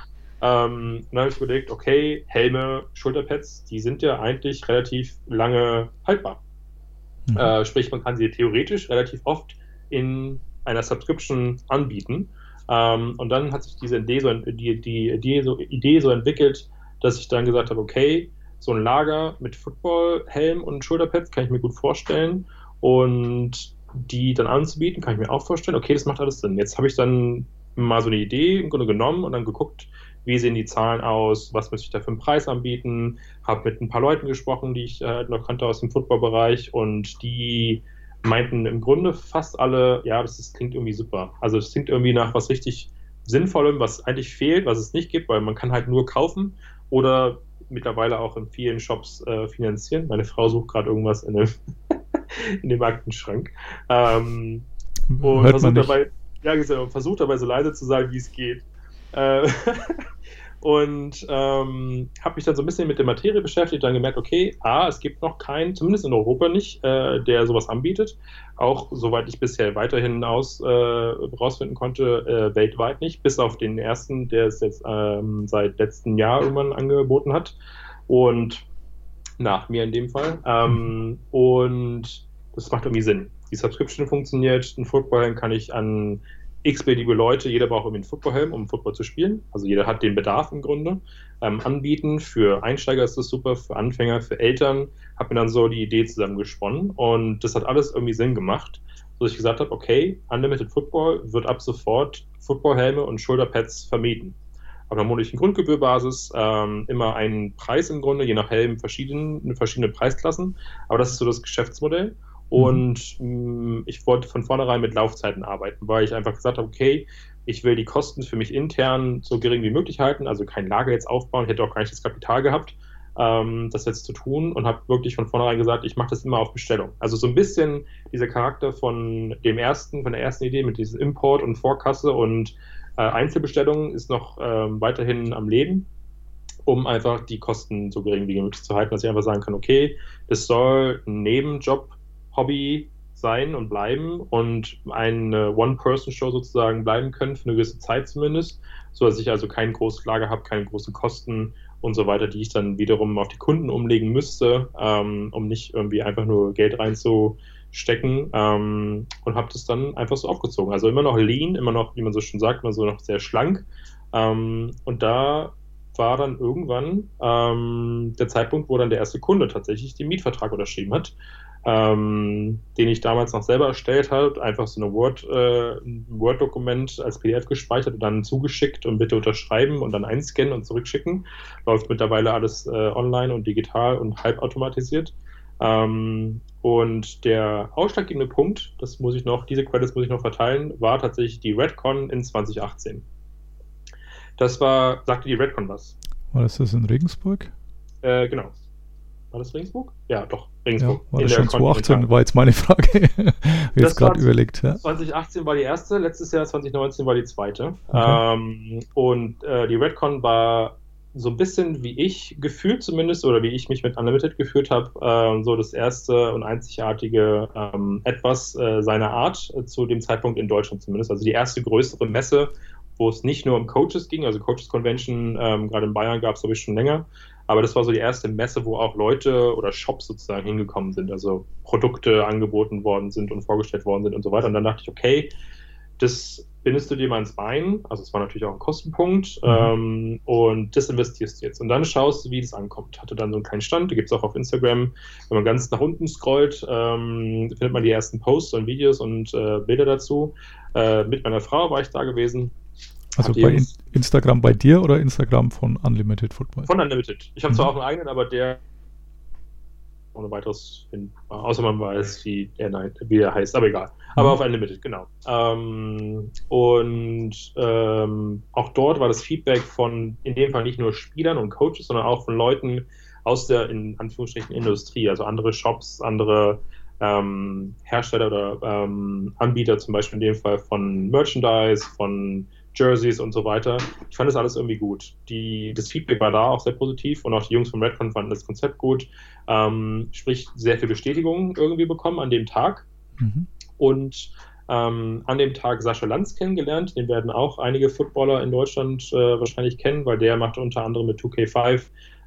Ähm, dann habe ich überlegt, okay, Helme, Schulterpads, die sind ja eigentlich relativ lange haltbar. Mhm. Äh, sprich, man kann sie theoretisch relativ oft in einer Subscription anbieten. Ähm, und dann hat sich diese Idee so, die, die Idee, so, Idee so entwickelt, dass ich dann gesagt habe, okay, so ein Lager mit Footballhelm und Schulterpads kann ich mir gut vorstellen. Und die dann anzubieten, kann ich mir auch vorstellen, okay, das macht alles Sinn. Jetzt habe ich dann mal so eine Idee im Grunde genommen und dann geguckt, wie sehen die Zahlen aus, was müsste ich da für einen Preis anbieten, habe mit ein paar Leuten gesprochen, die ich äh, noch kannte aus dem Footballbereich und die meinten im Grunde fast alle, ja, das ist, klingt irgendwie super. Also es klingt irgendwie nach was richtig Sinnvollem, was eigentlich fehlt, was es nicht gibt, weil man kann halt nur kaufen oder mittlerweile auch in vielen Shops äh, finanzieren. Meine Frau sucht gerade irgendwas in dem, (laughs) in dem Aktenschrank. Ähm, und versucht dabei, ja, versucht dabei so leise zu sagen, wie es geht. Äh, (laughs) und ähm, habe mich dann so ein bisschen mit der Materie beschäftigt, dann gemerkt, okay, A, es gibt noch keinen, zumindest in Europa nicht, äh, der sowas anbietet. Auch soweit ich bisher weiterhin aus äh, rausfinden konnte, äh, weltweit nicht, bis auf den ersten, der es jetzt ähm, seit letztem Jahr irgendwann angeboten hat. Und nach mir in dem Fall. Ähm, und das macht irgendwie Sinn. Die Subscription funktioniert, ein Football kann ich an x-beliebige Leute, jeder braucht irgendwie einen Footballhelm, um Football zu spielen. Also jeder hat den Bedarf im Grunde. Ähm, anbieten. Für Einsteiger ist das super, für Anfänger, für Eltern. Habe mir dann so die Idee zusammengesponnen und das hat alles irgendwie Sinn gemacht, dass ich gesagt habe, okay, Unlimited Football wird ab sofort Footballhelme und Schulterpads vermieten. Auf einer monatlichen Grundgebührbasis, ähm, immer einen Preis im Grunde, je nach Helm verschiedene, verschiedene Preisklassen. Aber das ist so das Geschäftsmodell. Mhm. Und mh, mm, ich wollte von vornherein mit Laufzeiten arbeiten, weil ich einfach gesagt habe, okay, ich will die Kosten für mich intern so gering wie möglich halten, also kein Lager jetzt aufbauen, hätte auch gar nicht das Kapital gehabt, ähm, das jetzt zu tun und habe wirklich von vornherein gesagt, ich mache das immer auf Bestellung. Also so ein bisschen dieser Charakter von dem ersten, von der ersten Idee mit diesem Import und Vorkasse und äh, Einzelbestellungen ist noch ähm, weiterhin am Leben um einfach die Kosten so gering wie möglich zu halten, dass ich einfach sagen kann, okay, das soll ein Nebenjob Hobby sein und bleiben und eine One-Person-Show sozusagen bleiben können, für eine gewisse Zeit zumindest, so dass ich also kein großes Lager habe, keine großen Kosten und so weiter, die ich dann wiederum auf die Kunden umlegen müsste, ähm, um nicht irgendwie einfach nur Geld reinzustecken ähm, und habe das dann einfach so aufgezogen. Also immer noch lean, immer noch, wie man so schon sagt, immer so noch sehr schlank ähm, und da war dann irgendwann ähm, der Zeitpunkt, wo dann der erste Kunde tatsächlich den Mietvertrag unterschrieben hat ähm, den ich damals noch selber erstellt habe, einfach so eine Word, äh, ein Word-Dokument als PDF gespeichert und dann zugeschickt und bitte unterschreiben und dann einscannen und zurückschicken. Läuft mittlerweile alles äh, online und digital und halbautomatisiert. Ähm, und der ausschlaggebende Punkt, das muss ich noch, diese Credits muss ich noch verteilen, war tatsächlich die Redcon in 2018. Das war, sagte die Redcon was? War das das in Regensburg? Äh, genau. War das Regensburg? Ja, doch, Regensburg. Ja, war das schon 2018, war jetzt meine Frage. Wie (laughs) jetzt gerade überlegt. Ja. 2018 war die erste, letztes Jahr 2019 war die zweite. Okay. Ähm, und äh, die Redcon war so ein bisschen wie ich gefühlt zumindest oder wie ich mich mit Unlimited gefühlt habe, äh, so das erste und einzigartige ähm, etwas äh, seiner Art äh, zu dem Zeitpunkt in Deutschland zumindest. Also die erste größere Messe, wo es nicht nur um Coaches ging, also Coaches Convention, ähm, gerade in Bayern gab es, glaube ich, schon länger. Aber das war so die erste Messe, wo auch Leute oder Shops sozusagen hingekommen sind, also Produkte angeboten worden sind und vorgestellt worden sind und so weiter. Und dann dachte ich, okay, das bindest du dir mal ins Bein, also es war natürlich auch ein Kostenpunkt, mhm. ähm, und das investierst du jetzt. Und dann schaust du, wie das ankommt. Hatte dann so einen kleinen Stand, da gibt es auch auf Instagram, wenn man ganz nach unten scrollt, ähm, findet man die ersten Posts und Videos und äh, Bilder dazu. Äh, mit meiner Frau war ich da gewesen. Also bei in Instagram bei dir oder Instagram von Unlimited Football? Von Unlimited. Ich habe mhm. zwar auch einen eigenen, aber der ohne weiteres findbar, außer man weiß, wie er, wie er heißt, aber egal. Aber mhm. auf Unlimited, genau. Ähm, und ähm, auch dort war das Feedback von, in dem Fall nicht nur Spielern und Coaches, sondern auch von Leuten aus der, in Anführungsstrichen, Industrie, also andere Shops, andere ähm, Hersteller oder ähm, Anbieter, zum Beispiel in dem Fall von Merchandise, von Jerseys und so weiter. Ich fand das alles irgendwie gut. Die, das Feedback war da auch sehr positiv und auch die Jungs vom Redcon fanden das Konzept gut. Ähm, sprich, sehr viel Bestätigung irgendwie bekommen an dem Tag. Mhm. Und ähm, an dem Tag Sascha Lanz kennengelernt. Den werden auch einige Footballer in Deutschland äh, wahrscheinlich kennen, weil der macht unter anderem mit 2K5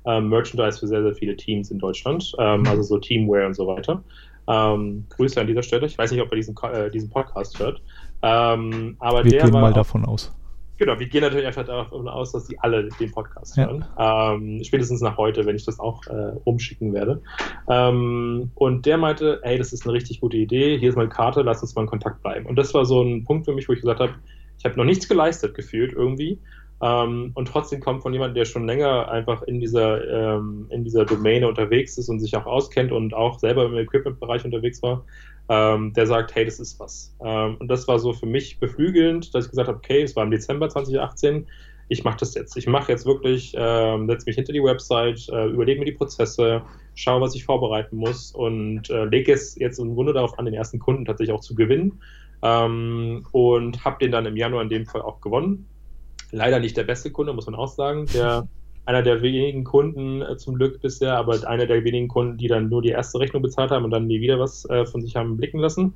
ähm, Merchandise für sehr, sehr viele Teams in Deutschland, ähm, also so Teamwear und so weiter. Ähm, Grüße an dieser Stelle. Ich weiß nicht, ob er diesen, äh, diesen Podcast hört. Ähm, aber Wir der gehen mal davon aus. Genau, wir gehen natürlich einfach davon aus, dass die alle den Podcast ja. hören. Ähm, spätestens nach heute, wenn ich das auch äh, umschicken werde. Ähm, und der meinte, ey, das ist eine richtig gute Idee, hier ist meine Karte, lass uns mal in Kontakt bleiben. Und das war so ein Punkt für mich, wo ich gesagt habe, ich habe noch nichts geleistet gefühlt irgendwie. Ähm, und trotzdem kommt von jemandem, der schon länger einfach in dieser, ähm, in dieser Domäne unterwegs ist und sich auch auskennt und auch selber im Equipment-Bereich unterwegs war, ähm, der sagt, hey, das ist was. Ähm, und das war so für mich beflügelnd, dass ich gesagt habe, okay, es war im Dezember 2018, ich mache das jetzt. Ich mache jetzt wirklich, ähm, setze mich hinter die Website, äh, überlege mir die Prozesse, schaue, was ich vorbereiten muss und äh, lege es jetzt im Grunde darauf an, den ersten Kunden tatsächlich auch zu gewinnen. Ähm, und habe den dann im Januar in dem Fall auch gewonnen. Leider nicht der beste Kunde, muss man auch sagen. Der einer der wenigen Kunden äh, zum Glück bisher, aber einer der wenigen Kunden, die dann nur die erste Rechnung bezahlt haben und dann nie wieder was äh, von sich haben blicken lassen.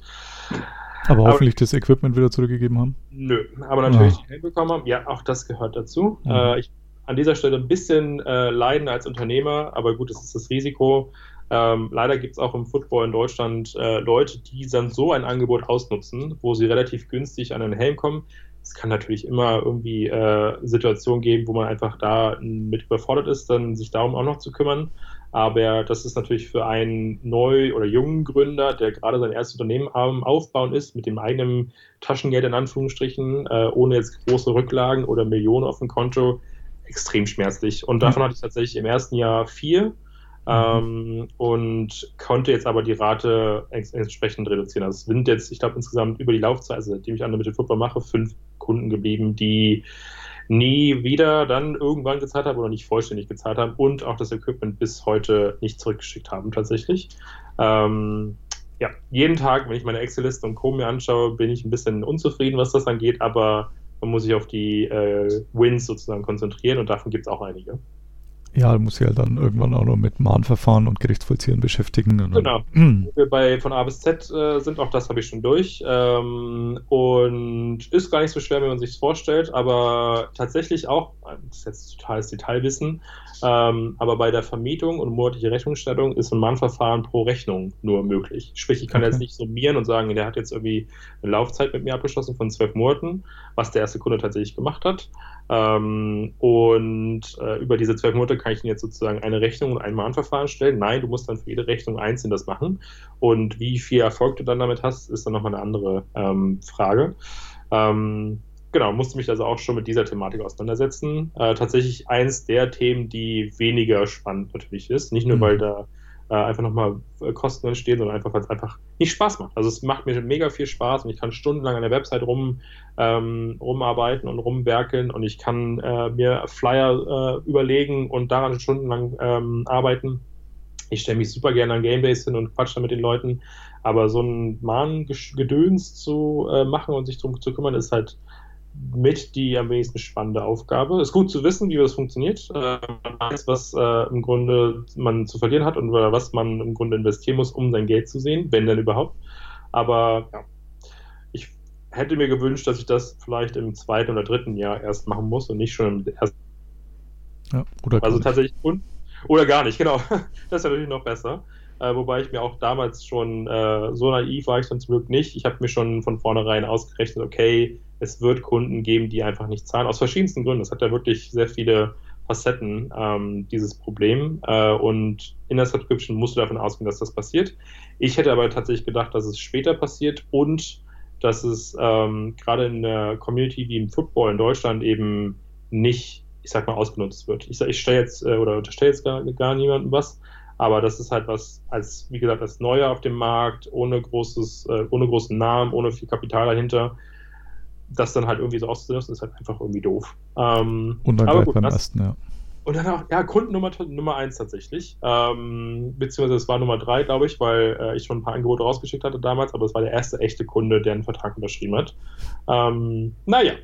Aber, aber hoffentlich das Equipment wieder zurückgegeben haben. Nö, aber natürlich ja. Geld bekommen haben. Ja, auch das gehört dazu. Mhm. Äh, ich an dieser Stelle ein bisschen äh, leiden als Unternehmer, aber gut, das ist das Risiko. Ähm, leider gibt es auch im Football in Deutschland äh, Leute, die dann so ein Angebot ausnutzen, wo sie relativ günstig an einen Helm kommen. Es kann natürlich immer irgendwie äh, Situationen geben, wo man einfach da mit überfordert ist, dann sich darum auch noch zu kümmern. Aber das ist natürlich für einen neu oder jungen Gründer, der gerade sein erstes Unternehmen am Aufbauen ist, mit dem eigenen Taschengeld in Anführungsstrichen, äh, ohne jetzt große Rücklagen oder Millionen auf dem Konto, extrem schmerzlich. Und davon hatte ich tatsächlich im ersten Jahr vier. Ähm, und konnte jetzt aber die Rate entsprechend reduzieren. Also es sind jetzt, ich glaube, insgesamt über die Laufzeit, also seitdem ich Unlimited Football mache, fünf Kunden geblieben, die nie wieder dann irgendwann gezahlt haben oder nicht vollständig gezahlt haben und auch das Equipment bis heute nicht zurückgeschickt haben tatsächlich. Ähm, ja, jeden Tag, wenn ich meine Excel-Liste und Co. mir anschaue, bin ich ein bisschen unzufrieden, was das angeht, aber man muss sich auf die äh, Wins sozusagen konzentrieren und davon gibt es auch einige. Ja, muss ja halt dann irgendwann auch noch mit Mahnverfahren und Gerichtsvollziehern beschäftigen. genau. (clears throat) Dann, wir bei von A bis Z äh, sind, auch das habe ich schon durch. Ähm, und ist gar nicht so schwer, wenn man sich es vorstellt, aber tatsächlich auch, das ist jetzt totales Detailwissen, ähm, aber bei der Vermietung und monatliche Rechnungsstellung ist ein Mahnverfahren pro Rechnung nur möglich. Sprich, ich kann okay. jetzt nicht summieren und sagen, der hat jetzt irgendwie eine Laufzeit mit mir abgeschlossen von zwölf Monaten, was der erste Kunde tatsächlich gemacht hat. Ähm, und äh, über diese zwölf Monate kann ich Ihnen jetzt sozusagen eine Rechnung und ein Mahnverfahren stellen. Nein, du musst dann für jede Rechnung einzeln das machen. Und wie viel Erfolg du dann damit hast, ist dann nochmal eine andere ähm, Frage. Ähm, genau, musste mich also auch schon mit dieser Thematik auseinandersetzen. Äh, tatsächlich eins der Themen, die weniger spannend natürlich ist. Nicht nur, mhm. weil da äh, einfach nochmal äh, Kosten entstehen, sondern einfach, weil es einfach nicht Spaß macht. Also es macht mir mega viel Spaß und ich kann stundenlang an der Website rum, ähm, rumarbeiten und rumwerkeln und ich kann äh, mir Flyer äh, überlegen und daran stundenlang ähm, arbeiten. Ich stelle mich super gerne an Gamebase hin und quatsche mit den Leuten, aber so ein Mahngedöns zu äh, machen und sich darum zu kümmern, ist halt mit die am wenigsten spannende Aufgabe. Ist gut zu wissen, wie das funktioniert. Äh, man weiß, was äh, im Grunde man zu verlieren hat und was man im Grunde investieren muss, um sein Geld zu sehen, wenn denn überhaupt. Aber ja, ich hätte mir gewünscht, dass ich das vielleicht im zweiten oder dritten Jahr erst machen muss und nicht schon im ersten. Ja, oder also tatsächlich und, oder gar nicht, (laughs) genau. Das ist natürlich noch besser. Äh, wobei ich mir auch damals schon äh, so naiv war ich dann zum Glück nicht. Ich habe mir schon von vornherein ausgerechnet, okay, es wird Kunden geben, die einfach nicht zahlen, aus verschiedensten Gründen. Es hat ja wirklich sehr viele Facetten, ähm, dieses Problem. Äh, und in der Subscription musst du davon ausgehen, dass das passiert. Ich hätte aber tatsächlich gedacht, dass es später passiert und dass es ähm, gerade in der Community wie im Football in Deutschland eben nicht, ich sag mal, ausgenutzt wird. Ich, ich stelle jetzt äh, oder unterstelle jetzt gar, gar niemandem was, aber das ist halt was als, wie gesagt, als Neuer auf dem Markt, ohne großes, äh, ohne großen Namen, ohne viel Kapital dahinter das dann halt irgendwie so auszunutzen, ist halt einfach irgendwie doof. Ähm, und dann gleich gut, beim das, ersten, ja. Und dann auch, ja, Kundennummer Nummer eins tatsächlich. Ähm, beziehungsweise es war Nummer drei, glaube ich, weil äh, ich schon ein paar Angebote rausgeschickt hatte damals, aber es war der erste echte Kunde, der einen Vertrag unterschrieben hat. Ähm, naja.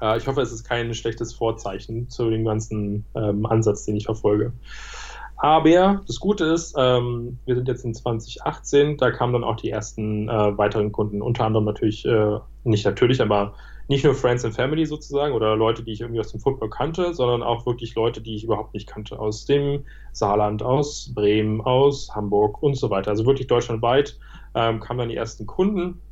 Äh, ich hoffe, es ist kein schlechtes Vorzeichen zu dem ganzen ähm, Ansatz, den ich verfolge. Aber das Gute ist, ähm, wir sind jetzt in 2018, da kamen dann auch die ersten äh, weiteren Kunden, unter anderem natürlich, äh, nicht natürlich, aber nicht nur Friends and Family sozusagen oder Leute, die ich irgendwie aus dem Football kannte, sondern auch wirklich Leute, die ich überhaupt nicht kannte, aus dem Saarland, aus Bremen, aus Hamburg und so weiter. Also wirklich deutschlandweit ähm, kamen dann die ersten Kunden.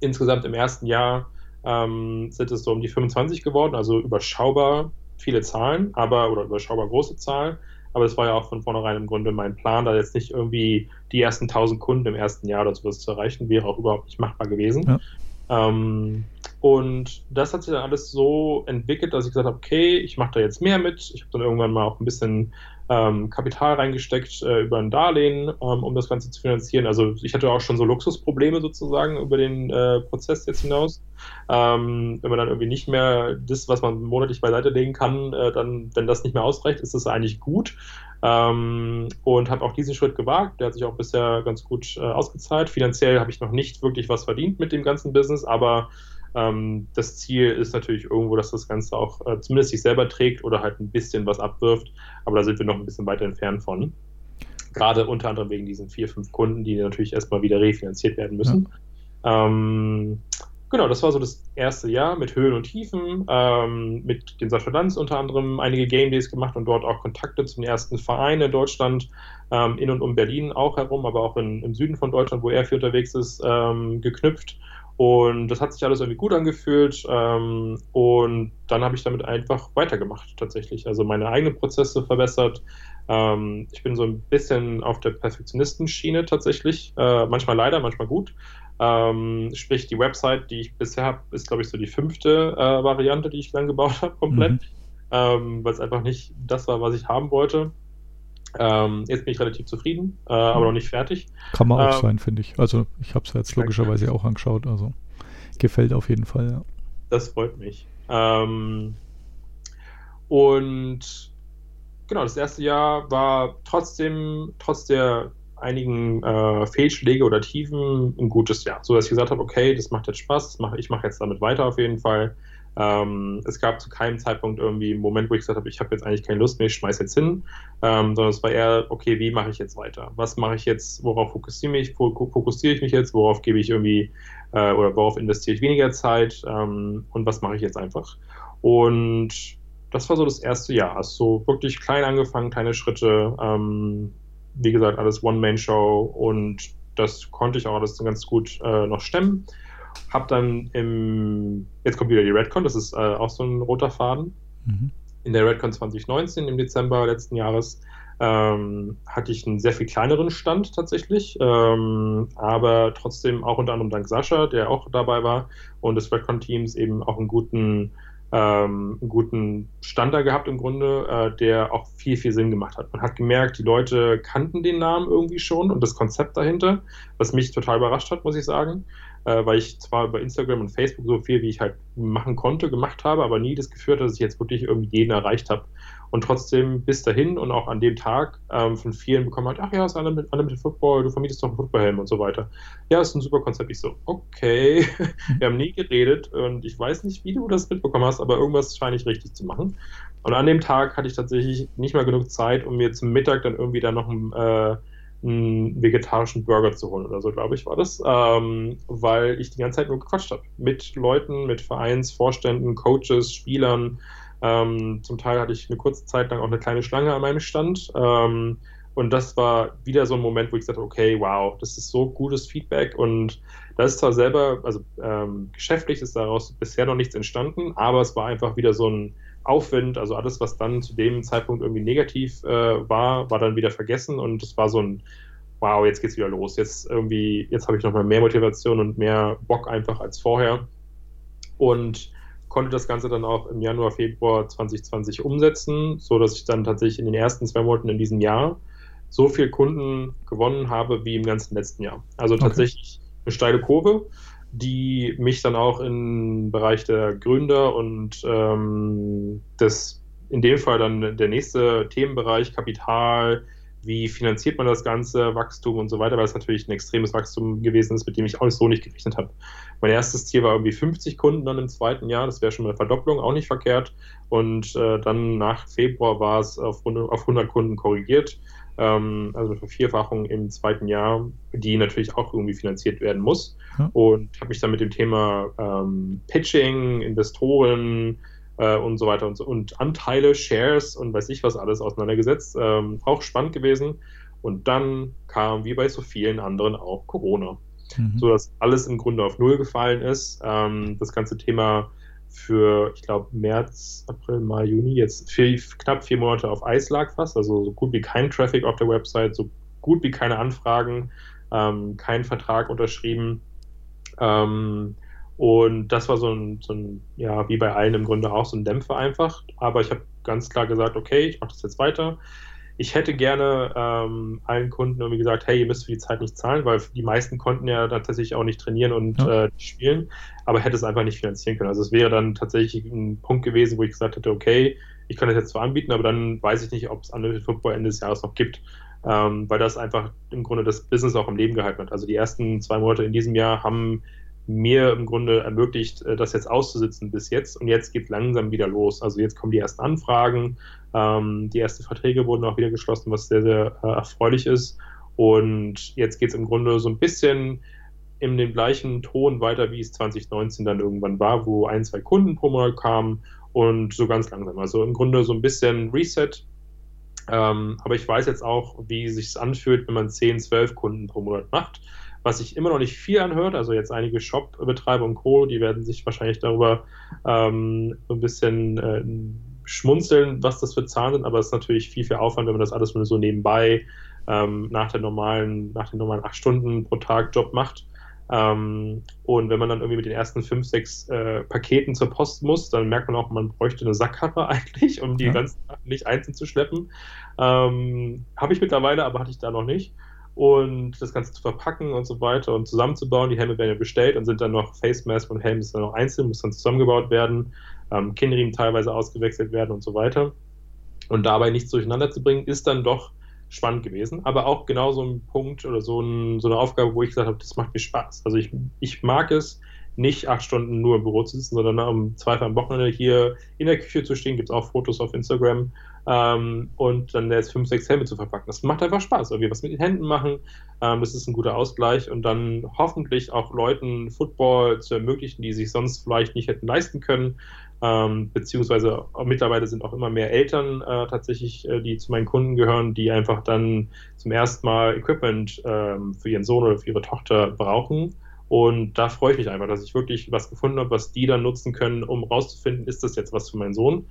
Insgesamt im ersten Jahr ähm, sind es so um die 25 geworden, also überschaubar viele Zahlen, aber oder überschaubar große Zahlen. Aber es war ja auch von vornherein im Grunde mein Plan, da jetzt nicht irgendwie die ersten 1000 Kunden im ersten Jahr oder sowas zu erreichen, wäre auch überhaupt nicht machbar gewesen. Ja. Ähm, und das hat sich dann alles so entwickelt, dass ich gesagt habe, okay, ich mache da jetzt mehr mit. Ich habe dann irgendwann mal auch ein bisschen ähm, Kapital reingesteckt äh, über ein Darlehen, ähm, um das Ganze zu finanzieren. Also ich hatte auch schon so Luxusprobleme sozusagen über den äh, Prozess jetzt hinaus. Ähm, wenn man dann irgendwie nicht mehr das, was man monatlich beiseite legen kann, äh, dann, wenn das nicht mehr ausreicht, ist das eigentlich gut. Ähm, und habe auch diesen Schritt gewagt. Der hat sich auch bisher ganz gut äh, ausgezahlt. Finanziell habe ich noch nicht wirklich was verdient mit dem ganzen Business, aber ähm, das Ziel ist natürlich irgendwo, dass das Ganze auch äh, zumindest sich selber trägt oder halt ein bisschen was abwirft. Aber da sind wir noch ein bisschen weiter entfernt von. Gerade unter anderem wegen diesen vier, fünf Kunden, die natürlich erstmal wieder refinanziert werden müssen. Ja. Ähm, genau, das war so das erste Jahr mit Höhen und Tiefen, ähm, mit den Satterlands unter anderem einige Game Days gemacht und dort auch Kontakte zum ersten Verein in Deutschland, ähm, in und um Berlin auch herum, aber auch in, im Süden von Deutschland, wo er viel unterwegs ist, ähm, geknüpft und das hat sich alles irgendwie gut angefühlt. Ähm, und dann habe ich damit einfach weitergemacht, tatsächlich. Also meine eigenen Prozesse verbessert. Ähm, ich bin so ein bisschen auf der Perfektionistenschiene tatsächlich. Äh, manchmal leider, manchmal gut. Ähm, sprich, die Website, die ich bisher habe, ist, glaube ich, so die fünfte äh, Variante, die ich dann gebaut (laughs) habe, komplett. Mhm. Ähm, Weil es einfach nicht das war, was ich haben wollte. Ähm, jetzt bin ich relativ zufrieden, äh, aber mhm. noch nicht fertig. Kann man auch ähm, sein, finde ich. Also ich habe es jetzt logischerweise auch angeschaut. Also gefällt auf jeden Fall, ja. Das freut mich. Ähm, und genau, das erste Jahr war trotzdem, trotz der einigen äh, Fehlschläge oder Tiefen, ein gutes Jahr. So dass ich gesagt habe, okay, das macht jetzt Spaß, mach, ich mache jetzt damit weiter auf jeden Fall. Ähm, es gab zu keinem Zeitpunkt irgendwie einen Moment, wo ich gesagt habe, ich habe jetzt eigentlich keine Lust mehr, ich schmeiße jetzt hin, ähm, sondern es war eher, okay, wie mache ich jetzt weiter? Was mache ich jetzt, worauf fokussiere ich, fokussiere ich mich jetzt, worauf gebe ich irgendwie äh, oder worauf investiere ich weniger Zeit ähm, und was mache ich jetzt einfach? Und das war so das erste Jahr. Also wirklich klein angefangen, kleine Schritte, ähm, wie gesagt, alles One-Man-Show und das konnte ich auch alles ganz gut äh, noch stemmen. Hab dann im, jetzt kommt wieder die Redcon, das ist äh, auch so ein roter Faden. Mhm. In der Redcon 2019 im Dezember letzten Jahres ähm, hatte ich einen sehr viel kleineren Stand tatsächlich, ähm, aber trotzdem auch unter anderem dank Sascha, der auch dabei war und des Redcon-Teams eben auch einen guten ähm, einen guten Stand da gehabt im Grunde, äh, der auch viel, viel Sinn gemacht hat. Man hat gemerkt, die Leute kannten den Namen irgendwie schon und das Konzept dahinter, was mich total überrascht hat, muss ich sagen. äh, weil ich zwar über Instagram und Facebook so viel, wie ich halt machen konnte, gemacht habe, aber nie das Gefühl hatte, dass ich jetzt wirklich irgendwie jeden erreicht habe. Und trotzdem bis dahin und auch an dem Tag ähm, von vielen bekommen hat, ach ja, ist Unlimited, Unlimited Football, du vermietest doch einen Footballhelm und so weiter. Ja, ist ein super Konzept. Ich so, okay, (laughs) wir haben nie geredet und ich weiß nicht, wie du das mitbekommen hast, aber irgendwas scheine ich richtig zu machen. Und an dem Tag hatte ich tatsächlich nicht mal genug Zeit, um mir zum Mittag dann irgendwie dann noch ein äh, einen vegetarischen Burger zu holen oder so, glaube ich, war das, ähm, weil ich die ganze Zeit nur gequatscht habe. Mit Leuten, mit Vereinsvorständen, Coaches, Spielern. Ähm, zum Teil hatte ich eine kurze Zeit lang auch eine kleine Schlange an meinem Stand. Ähm, und das war wieder so ein Moment, wo ich gesagt habe, okay, wow, das ist so gutes Feedback und da ist zwar selber, also ähm, geschäftlich ist daraus bisher noch nichts entstanden, aber es war einfach wieder so ein Aufwind, also alles, was dann zu dem Zeitpunkt irgendwie negativ äh, war, war dann wieder vergessen und es war so ein, wow, jetzt geht's wieder los. Jetzt irgendwie, jetzt habe ich nochmal mehr Motivation und mehr Bock einfach als vorher. Und konnte das Ganze dann auch im Januar, Februar 2020 umsetzen, so dass ich dann tatsächlich in den ersten zwei Monaten in diesem Jahr so viel Kunden gewonnen habe wie im ganzen letzten Jahr. Also okay. tatsächlich eine steile Kurve die mich dann auch im Bereich der Gründer und ähm, das in dem Fall dann der nächste Themenbereich Kapital, wie finanziert man das ganze Wachstum und so weiter, weil es natürlich ein extremes Wachstum gewesen ist, mit dem ich auch so nicht gerechnet habe. Mein erstes Ziel war irgendwie 50 Kunden dann im zweiten Jahr, das wäre schon eine Verdopplung, auch nicht verkehrt. Und äh, dann nach Februar war es auf, auf 100 Kunden korrigiert ähm, also eine Vervierfachung im zweiten Jahr, die natürlich auch irgendwie finanziert werden muss. Ja. Und habe mich dann mit dem Thema ähm, Pitching, Investoren äh, und so weiter und so und Anteile, Shares und weiß ich was alles auseinandergesetzt. Ähm, auch spannend gewesen. Und dann kam, wie bei so vielen anderen, auch Corona. Mhm. So dass alles im Grunde auf Null gefallen ist. Ähm, das ganze Thema für, ich glaube, März, April, Mai, Juni, jetzt vier, knapp vier Monate auf Eis lag fast. Also so gut wie kein Traffic auf der Website, so gut wie keine Anfragen, ähm, kein Vertrag unterschrieben. Ähm, und das war so ein, so ein, ja, wie bei allen im Grunde auch so ein Dämpfer einfach. Aber ich habe ganz klar gesagt, okay, ich mache das jetzt weiter ich hätte gerne ähm, allen Kunden irgendwie gesagt, hey, ihr müsst für die Zeit nicht zahlen, weil die meisten konnten ja dann tatsächlich auch nicht trainieren und ja. äh, spielen, aber hätte es einfach nicht finanzieren können. Also es wäre dann tatsächlich ein Punkt gewesen, wo ich gesagt hätte, okay, ich kann das jetzt zwar anbieten, aber dann weiß ich nicht, ob es Unlimited Football Ende des Jahres noch gibt, ähm, weil das einfach im Grunde das Business auch im Leben gehalten hat. Also die ersten zwei Monate in diesem Jahr haben mir im Grunde ermöglicht, äh, das jetzt auszusitzen bis jetzt. Und jetzt geht langsam wieder los. Also jetzt kommen die ersten Anfragen, ähm, die ersten Verträge wurden auch wieder geschlossen, was sehr, sehr äh, erfreulich ist. Und jetzt geht es im Grunde so ein bisschen in dem gleichen Ton weiter, wie es 2019 dann irgendwann war, wo ein, zwei Kunden pro Monat kamen und so ganz langsam. Also im Grunde so ein bisschen Reset. Ähm, aber ich weiß jetzt auch, wie es sich anfühlt, wenn man 10, 12 Kunden pro Monat macht was sich immer noch nicht viel anhört. Also jetzt einige Shop-Betreiber und Co., die werden sich wahrscheinlich darüber ähm, so ein bisschen äh, schmunzeln, was das für Zahlen sind, aber es ist natürlich viel, viel Aufwand, wenn man das alles nur so nebenbei ähm, nach, der normalen, nach den normalen acht Stunden pro Tag Job macht. Ähm, und wenn man dann irgendwie mit den ersten fünf, sechs äh, Paketen zur Post muss, dann merkt man auch, man bräuchte eine Sackkarre (laughs) eigentlich, um die ja. ganzen nicht einzeln zu schleppen. Ähm, Habe ich mittlerweile, aber hatte ich da noch nicht und das Ganze zu verpacken und so weiter und zusammenzubauen. Die Helme werden ja bestellt und sind dann noch Face Mask und Helm ist dann noch einzeln, muss dann zusammengebaut werden, ähm, Kinnriemen teilweise ausgewechselt werden und so weiter. Und dabei nichts durcheinander zu bringen, ist dann doch spannend gewesen. Aber auch genau so ein Punkt oder so, ein, so eine Aufgabe, wo ich gesagt habe, das macht mir Spaß. Also ich, ich mag es, nicht acht Stunden nur im Büro zu sitzen, sondern am Zweifel am Wochenende hier in der Küche zu stehen. Gibt es auch Fotos auf Instagram ähm, und dann jetzt fünf, sechs Helme zu verpacken. Das macht einfach Spaß. Irgendwie was mit den Händen machen. Ähm, das ist ein guter Ausgleich und dann hoffentlich auch Leuten Football zu ermöglichen, die sich sonst vielleicht nicht hätten leisten können. Ähm, beziehungsweise mittlerweile sind auch immer mehr Eltern äh, tatsächlich, äh, die zu meinen Kunden gehören, die einfach dann zum ersten Mal Equipment ähm, für ihren Sohn oder für ihre Tochter brauchen und da freue ich mich einfach, dass ich wirklich was gefunden habe, was die dann nutzen können, um rauszufinden, ist das jetzt was für meinen Sohn,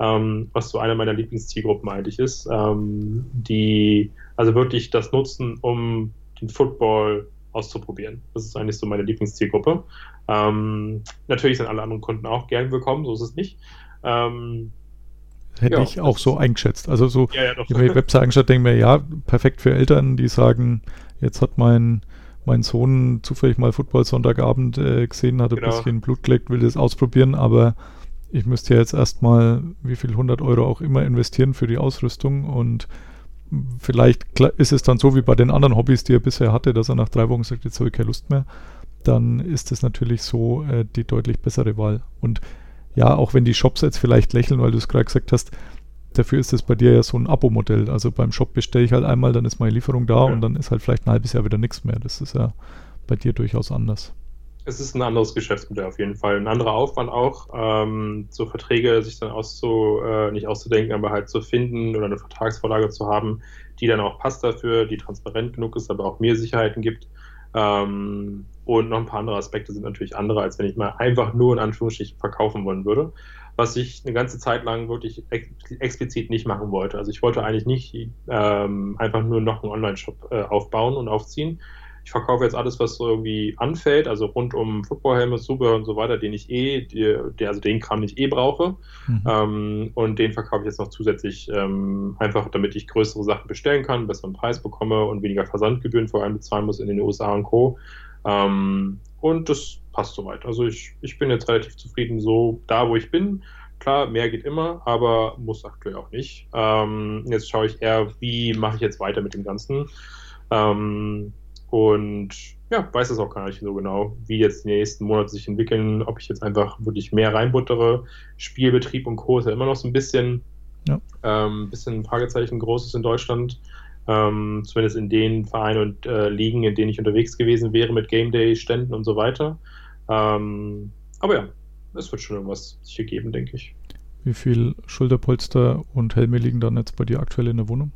ähm, was so eine meiner Lieblingszielgruppen eigentlich ist, ähm, die also wirklich das nutzen, um den Football auszuprobieren. Das ist eigentlich so meine Lieblingszielgruppe. Ähm, natürlich sind alle anderen Kunden auch gern willkommen, so ist es nicht. Ähm, Hätte ja, ich auch so eingeschätzt. Also so, ja, ja, ich habe die Website angeschaut, denke mir, ja, perfekt für Eltern, die sagen, jetzt hat mein mein Sohn zufällig mal Football Sonntagabend äh, gesehen hat, ein Genau. bisschen Blut geleckt, will das ausprobieren, aber ich müsste ja jetzt erstmal wie viel 100 Euro auch immer investieren für die Ausrüstung und vielleicht ist es dann so wie bei den anderen Hobbys, die er bisher hatte, dass er nach drei Wochen sagt, jetzt habe ich keine Lust mehr, dann ist es natürlich so äh, die deutlich bessere Wahl. Und ja, auch wenn die Shops jetzt vielleicht lächeln, weil du es gerade gesagt hast, dafür ist es bei dir ja so ein Abo-Modell. Also beim Shop bestelle ich halt einmal, dann ist meine Lieferung da Ja. und dann ist halt vielleicht ein halbes Jahr wieder nichts mehr. Das ist ja bei dir durchaus anders. Es ist ein anderes Geschäftsmodell auf jeden Fall. Ein anderer Aufwand auch, ähm, so Verträge sich dann auszu, äh, nicht auszudenken, aber halt zu finden oder eine Vertragsvorlage zu haben, die dann auch passt dafür, die transparent genug ist, aber auch mir Sicherheiten gibt. Ähm, und noch ein paar andere Aspekte sind natürlich andere, als wenn ich mal einfach nur in Anführungsstrichen verkaufen wollen würde. Was ich eine ganze Zeit lang wirklich ex explizit nicht machen wollte. Also ich wollte eigentlich nicht ähm, einfach nur noch einen Online-Shop äh, aufbauen und aufziehen. Ich verkaufe jetzt alles, was so irgendwie anfällt, also rund um Footballhelme, Zubehör und so weiter, den ich eh, die, die, also den Kram, den ich eh brauche. Mhm. Ähm, und den verkaufe ich jetzt noch zusätzlich, ähm, einfach damit ich größere Sachen bestellen kann, besseren Preis bekomme und weniger Versandgebühren vor allem bezahlen muss in den USA und Co. Ähm, und das passt soweit. Also ich, ich bin jetzt relativ zufrieden so da, wo ich bin. Klar, mehr geht immer, aber muss aktuell auch nicht. Ähm, jetzt schaue ich eher, wie mache ich jetzt weiter mit dem Ganzen. Ähm, und ja, weiß es auch gar nicht so genau, wie jetzt die nächsten Monate sich entwickeln, ob ich jetzt einfach wirklich mehr reinbuttere. Spielbetrieb und Co. ist ja immer noch so ein bisschen, Ja. ähm, bisschen ein Fragezeichen großes in Deutschland. Ähm, zumindest in den Vereinen und äh, Ligen, in denen ich unterwegs gewesen wäre mit Game Day-Ständen und so weiter. Ähm, aber ja, es wird schon irgendwas sich ergeben, denke ich. Wie viel Schulterpolster und Helme liegen dann jetzt bei dir aktuell in der Wohnung?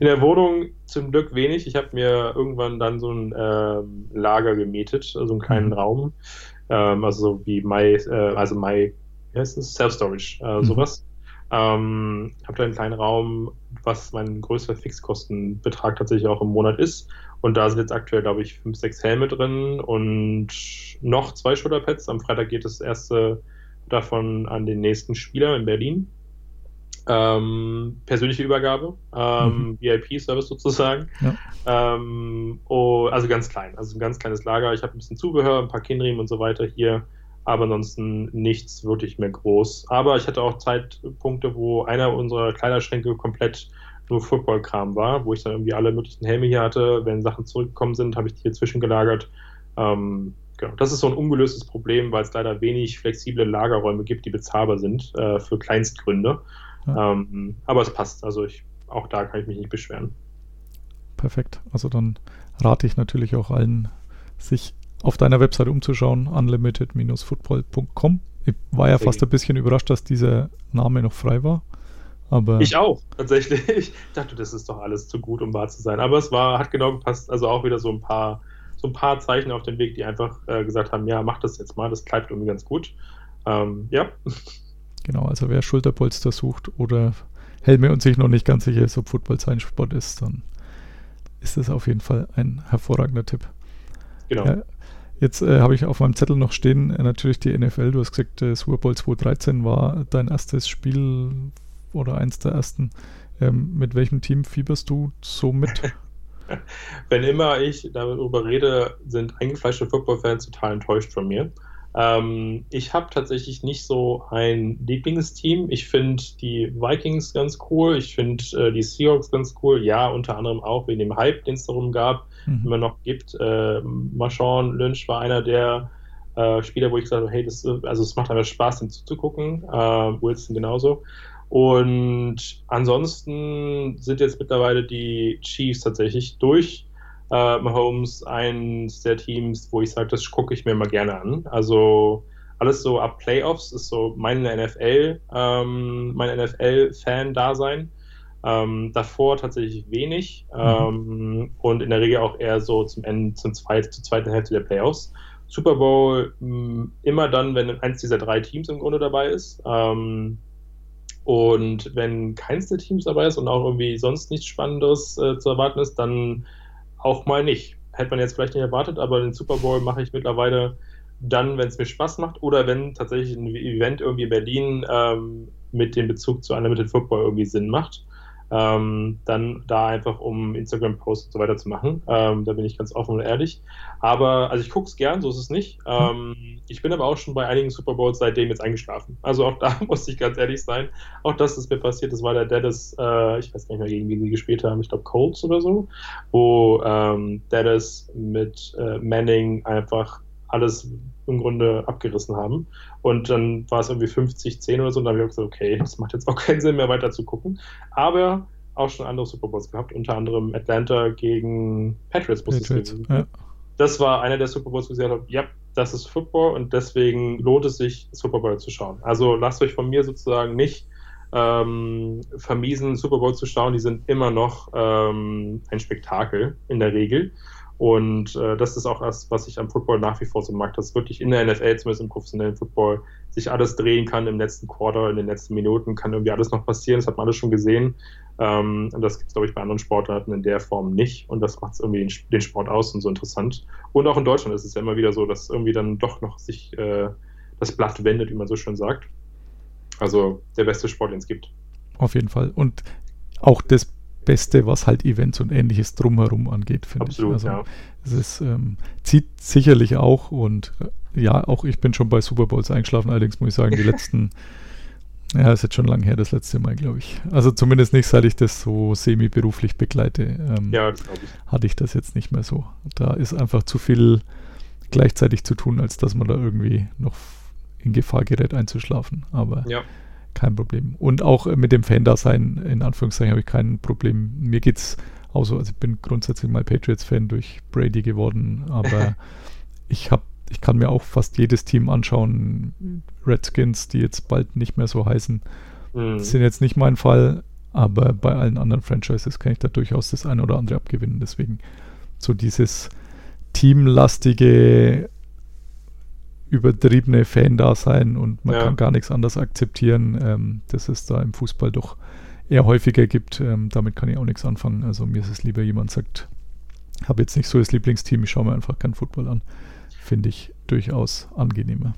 In der Wohnung zum Glück wenig. Ich habe mir irgendwann dann so ein ähm, Lager gemietet, so einen kleinen Mhm. Raum. Ähm, also so wie My, äh, also My, wie heißt es? Self-Storage, äh, Mhm. sowas. Ähm, habe da einen kleinen Raum, was mein größter Fixkostenbetrag tatsächlich auch im Monat ist. Und da sind jetzt aktuell, glaube ich, fünf, sechs Helme drin und noch zwei Schulterpads. Am Freitag geht das erste davon an den nächsten Spieler in Berlin. Ähm, persönliche Übergabe, ähm, VIP-Service sozusagen. Ja. Ähm, oh, also ganz klein, also ein ganz kleines Lager. Ich habe ein bisschen Zubehör, ein paar Kinnriemen und so weiter hier, aber ansonsten nichts wirklich mehr groß. Aber ich hatte auch Zeitpunkte, wo einer unserer Kleiderschränke komplett nur Football-Kram war, wo ich dann irgendwie alle möglichen Helme hier hatte. Wenn Sachen zurückgekommen sind, habe ich die hier zwischengelagert. Ähm, genau. Das ist so ein ungelöstes Problem, weil es leider wenig flexible Lagerräume gibt, die bezahlbar sind äh, für Kleinstgründe. Ja. Ähm, aber es passt. Also ich, auch da kann ich mich nicht beschweren. Perfekt. Also dann rate ich natürlich auch allen, sich auf deiner Webseite umzuschauen, unlimited-football.com. Ich war ja fast ein bisschen überrascht, dass dieser Name noch frei war. Aber Ich auch, tatsächlich. (laughs) Ich dachte, das ist doch alles zu gut, um wahr zu sein. Aber es war, hat genau gepasst. Also auch wieder so ein paar, so ein paar Zeichen auf dem Weg, die einfach äh, gesagt haben, ja, mach das jetzt mal, das klappt irgendwie ganz gut. Ähm, ja, (laughs) genau, also wer Schulterpolster sucht oder Helme und sich noch nicht ganz sicher ist, ob Football sein Sport ist, dann ist das auf jeden Fall ein hervorragender Tipp. genau. Ja, jetzt äh, habe ich auf meinem Zettel noch stehen, äh, natürlich die NFL. Du hast gesagt, äh, Super Bowl 2013 war dein erstes Spiel oder eins der ersten. Ähm, mit welchem Team fieberst du so mit? (laughs) Wenn immer ich darüber rede, sind eingefleischte Football-Fans total enttäuscht von mir. Ähm, ich habe tatsächlich nicht so ein Lieblingsteam. Ich finde die Vikings ganz cool. Ich finde äh, die Seahawks ganz cool. Ja, unter anderem auch wegen dem Hype, den es darum gab, Mhm. immer noch gibt. Äh, Marshawn Lynch war einer der äh, Spieler, wo ich gesagt habe, hey, das, also es macht einfach Spaß, dem zuzugucken. Äh, Wilson genauso. Und ansonsten sind jetzt mittlerweile die Chiefs tatsächlich durch äh, Mahomes eins der Teams, wo ich sage, das gucke ich mir mal gerne an. Also alles so ab Playoffs ist so meine NFL, ähm, mein NFL-Fan-Dasein. Ähm, davor tatsächlich wenig ähm, und in der Regel auch eher so zum Ende, zum zweit, zur zweiten Hälfte der Playoffs. Super Bowl mh, immer dann, wenn eins dieser drei Teams im Grunde dabei ist. Ähm, und wenn keins der Teams dabei ist und auch irgendwie sonst nichts Spannendes äh, zu erwarten ist, dann auch mal nicht. Hätte man jetzt vielleicht nicht erwartet, aber den Super Bowl mache ich mittlerweile dann, wenn es mir Spaß macht oder wenn tatsächlich ein Event irgendwie in Berlin ähm, mit dem Bezug zu Unlimited Football irgendwie Sinn macht. Ähm, dann da einfach um Instagram-Posts und so weiter zu machen. Ähm, da bin ich ganz offen und ehrlich. Aber, also ich gucke es gern, so ist es nicht. Ähm, ich bin aber auch schon bei einigen Super Bowls seitdem jetzt eingeschlafen. Also auch (laughs) da muss ich ganz ehrlich sein. Auch das ist mir passiert. Das war der Dallas, äh, ich weiß gar nicht mehr, gegen wie sie gespielt haben, ich glaube Colts oder so, wo ähm, Dallas mit äh, Manning einfach alles im Grunde abgerissen haben. Und dann war es irgendwie 50, 10 oder so. Und dann habe ich gesagt, okay, das macht jetzt auch (laughs) keinen Sinn mehr weiter zu gucken. Aber auch schon andere Super Bowls gehabt, unter anderem Atlanta gegen Patriots, Patriots, ja. Das war einer der Super Bowls, wo ich gesagt habe, ja, das ist Football und deswegen lohnt es sich, Super Bowl zu schauen. Also lasst euch von mir sozusagen nicht ähm, vermiesen, Super Bowl zu schauen. Die sind immer noch ähm, ein Spektakel in der Regel. Und äh, das ist auch das, was ich am Football nach wie vor so mag, dass wirklich in der NFL, zumindest im professionellen Football, sich alles drehen kann im letzten Quarter, in den letzten Minuten, kann irgendwie alles noch passieren. Das hat man alles schon gesehen. Ähm, und das gibt es, glaube ich, bei anderen Sportarten in der Form nicht. Und das macht es irgendwie den, den, Sport aus und so interessant. Und auch in Deutschland ist es ja immer wieder so, dass irgendwie dann doch noch sich äh, das Blatt wendet, wie man so schön sagt. Also der beste Sport, den es gibt. Auf jeden Fall. Und auch das Beste, was halt Events und ähnliches drumherum angeht, finde ich. Also ja. es ist, ähm, zieht sicherlich auch und äh, ja, auch ich bin schon bei Super Bowls eingeschlafen, allerdings muss ich sagen, die (laughs) letzten, ja, ist jetzt schon lange her, das letzte Mal, glaube ich. Also zumindest nicht, seit ich das so semi-beruflich begleite, ähm, ja, ich. hatte ich das jetzt nicht mehr so. Da ist einfach zu viel gleichzeitig zu tun, als dass man da irgendwie noch in Gefahr gerät einzuschlafen. Aber ja kein Problem. Und auch mit dem Fan-Dasein, in Anführungszeichen, habe ich kein Problem. Mir geht es auch so, also ich bin grundsätzlich mal Patriots-Fan durch Brady geworden, aber (laughs) ich habe ich kann mir auch fast jedes Team anschauen. Redskins, die jetzt bald nicht mehr so heißen, mhm. sind jetzt nicht mein Fall, aber bei allen anderen Franchises kann ich da durchaus das eine oder andere abgewinnen. Deswegen so dieses teamlastige übertriebene Fan-Dasein und man ja. kann gar nichts anderes akzeptieren, ähm, dass es da im Fußball doch eher häufiger gibt. Ähm, damit kann ich auch nichts anfangen. Also mir ist es lieber, jemand sagt, habe jetzt nicht so das Lieblingsteam, ich schaue mir einfach keinen Football an. Finde ich durchaus angenehmer.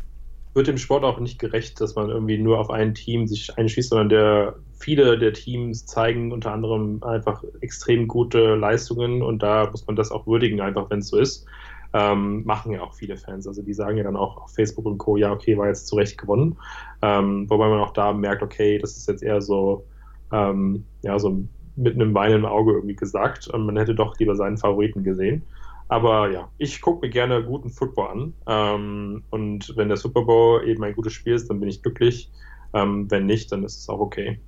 Wird dem Sport auch nicht gerecht, dass man irgendwie nur auf ein Team sich einschießt, sondern der, viele der Teams zeigen unter anderem einfach extrem gute Leistungen und da muss man das auch würdigen, einfach wenn es so ist ähm, machen ja auch viele Fans. Also die sagen ja dann auch auf Facebook und Co., ja, okay, war jetzt zu Recht gewonnen. Ähm, wobei man auch da merkt, okay, das ist jetzt eher so, ähm, ja, so mit einem Bein im Auge irgendwie gesagt. Und man hätte doch lieber seinen Favoriten gesehen. Aber ja, ich gucke mir gerne guten Football an. Ähm, und wenn der Super Bowl eben ein gutes Spiel ist, dann bin ich glücklich. Ähm, wenn nicht, dann ist es auch okay.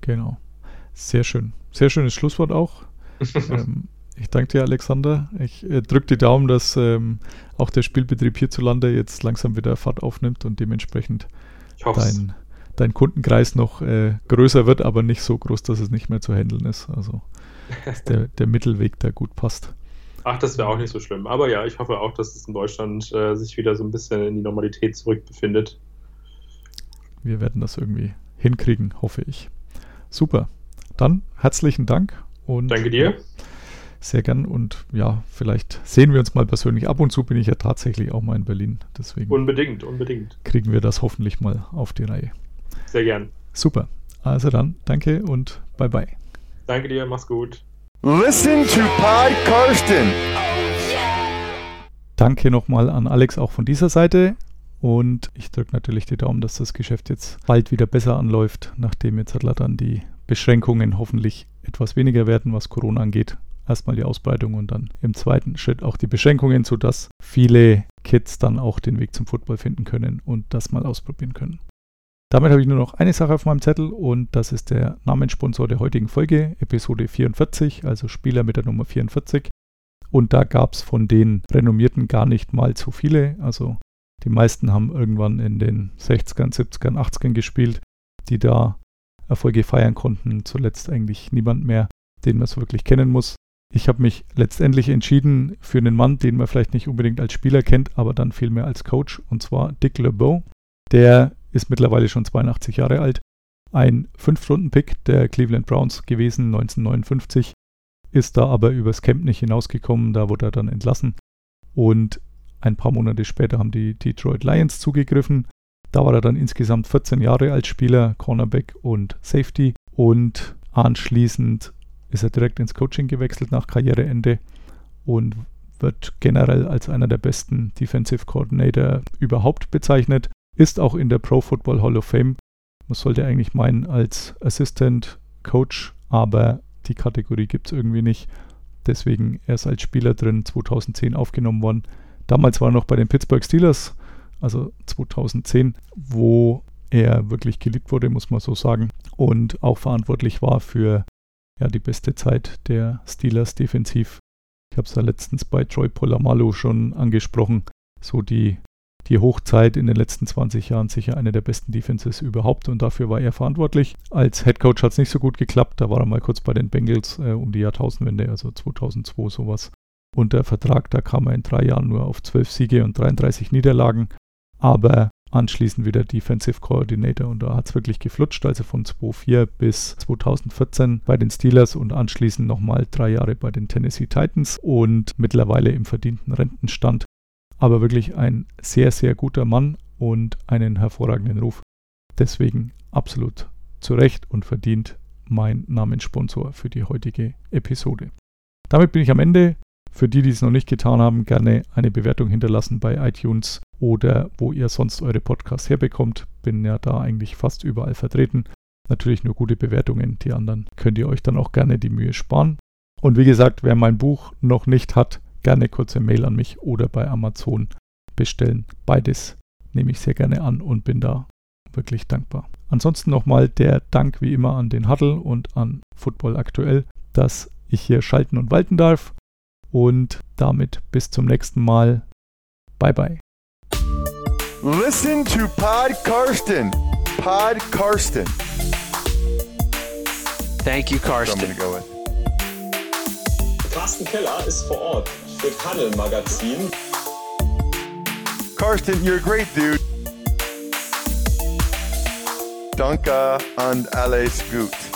Genau. Sehr schön. Sehr schönes Schlusswort auch. (laughs) ähm, ich danke dir, Alexander. Ich äh, drücke die Daumen, dass ähm, auch der Spielbetrieb hierzulande jetzt langsam wieder Fahrt aufnimmt und dementsprechend dein, dein Kundenkreis noch äh, größer wird, aber nicht so groß, dass es nicht mehr zu handeln ist. Also dass der, (laughs) der Mittelweg da gut passt. Ach, das wäre auch nicht so schlimm. Aber ja, ich hoffe auch, dass es in Deutschland äh, sich wieder so ein bisschen in die Normalität zurückbefindet. Wir werden das irgendwie hinkriegen, hoffe ich. Super. Dann herzlichen Dank und danke dir sehr gern und ja, vielleicht sehen wir uns mal persönlich. Ab und zu bin ich ja tatsächlich auch mal in Berlin. Deswegen unbedingt, unbedingt. Kriegen wir das hoffentlich mal auf die Reihe. Sehr gern. Super. Also dann, danke und bye bye. Danke dir, mach's gut. Listen to Pod Karsten. Danke nochmal an Alex auch von dieser Seite. Und ich drücke natürlich die Daumen, dass das Geschäft jetzt bald wieder besser anläuft, nachdem jetzt dann die Beschränkungen hoffentlich etwas weniger werden, was Corona angeht erstmal die Ausbreitung und dann im zweiten Schritt auch die Beschränkungen, sodass viele Kids dann auch den Weg zum Football finden können und das mal ausprobieren können. Damit habe ich nur noch eine Sache auf meinem Zettel und das ist der Namenssponsor der heutigen Folge, Episode 44, also Spieler mit der Nummer 44. Und da gab es von den Renommierten gar nicht mal zu viele. Also die meisten haben irgendwann in den 60ern, 70ern, 80ern gespielt, die da Erfolge feiern konnten. Zuletzt eigentlich niemand mehr, den man es wirklich kennen muss. Ich habe mich letztendlich entschieden für einen Mann, den man vielleicht nicht unbedingt als Spieler kennt, aber dann vielmehr als Coach, und zwar Dick LeBeau. Der ist mittlerweile schon 82 Jahre alt, ein Fünf-Runden-Pick der Cleveland Browns gewesen, 1959, ist da aber übers Camp nicht hinausgekommen, da wurde er dann entlassen. Und ein paar Monate später haben die Detroit Lions zugegriffen. Da war er dann insgesamt 14 Jahre als Spieler, Cornerback und Safety und Anschließend ist er direkt ins Coaching gewechselt nach Karriereende und wird generell als einer der besten Defensive Coordinator überhaupt bezeichnet. Ist auch in der Pro Football Hall of Fame. Man sollte eigentlich meinen als Assistant Coach, aber die Kategorie gibt es irgendwie nicht. Deswegen erst als Spieler drin, 2010 aufgenommen worden. Damals war er noch bei den Pittsburgh Steelers, also 2010, wo er wirklich geliebt wurde, muss man so sagen. Und auch verantwortlich war für ja, die beste Zeit der Steelers defensiv. Ich habe es ja letztens bei Troy Polamalu schon angesprochen. So die, die Hochzeit in den letzten 20 Jahren sicher eine der besten Defenses überhaupt und dafür war er verantwortlich. Als Head Coach hat es nicht so gut geklappt. Da war er mal kurz bei den Bengals äh, um die Jahrtausendwende, also 2002 sowas. Und der Vertrag, da kam er in drei Jahren nur auf 12 Siege und 33 Niederlagen. Aber anschließend wieder Defensive Coordinator und da hat es wirklich geflutscht, also von 2004 bis 2014 bei den Steelers und anschließend nochmal drei Jahre bei den Tennessee Titans und mittlerweile im verdienten Rentenstand. Aber wirklich ein sehr, sehr guter Mann und einen hervorragenden Ruf. Deswegen absolut zu Recht und verdient mein Namenssponsor für die heutige Episode. Damit bin ich am Ende. Für die, die es noch nicht getan haben, gerne eine Bewertung hinterlassen bei iTunes oder wo ihr sonst eure Podcasts herbekommt. Bin ja da eigentlich fast überall vertreten. Natürlich nur gute Bewertungen. Die anderen könnt ihr euch dann auch gerne die Mühe sparen. Und wie gesagt, wer mein Buch noch nicht hat, gerne kurze Mail an mich oder bei Amazon bestellen. Beides nehme ich sehr gerne an und bin da wirklich dankbar. Ansonsten nochmal der Dank wie immer an den Huddle und an Football aktuell, dass ich hier schalten und walten darf. Und damit bis zum nächsten Mal. Bye bye. Listen to Pod Karsten. Pod Karsten. Thank you, Karsten. go. Carsten Keller ist vor Ort für Tunnel Magazin. Karsten, you're a great dude. Danke and alles gut.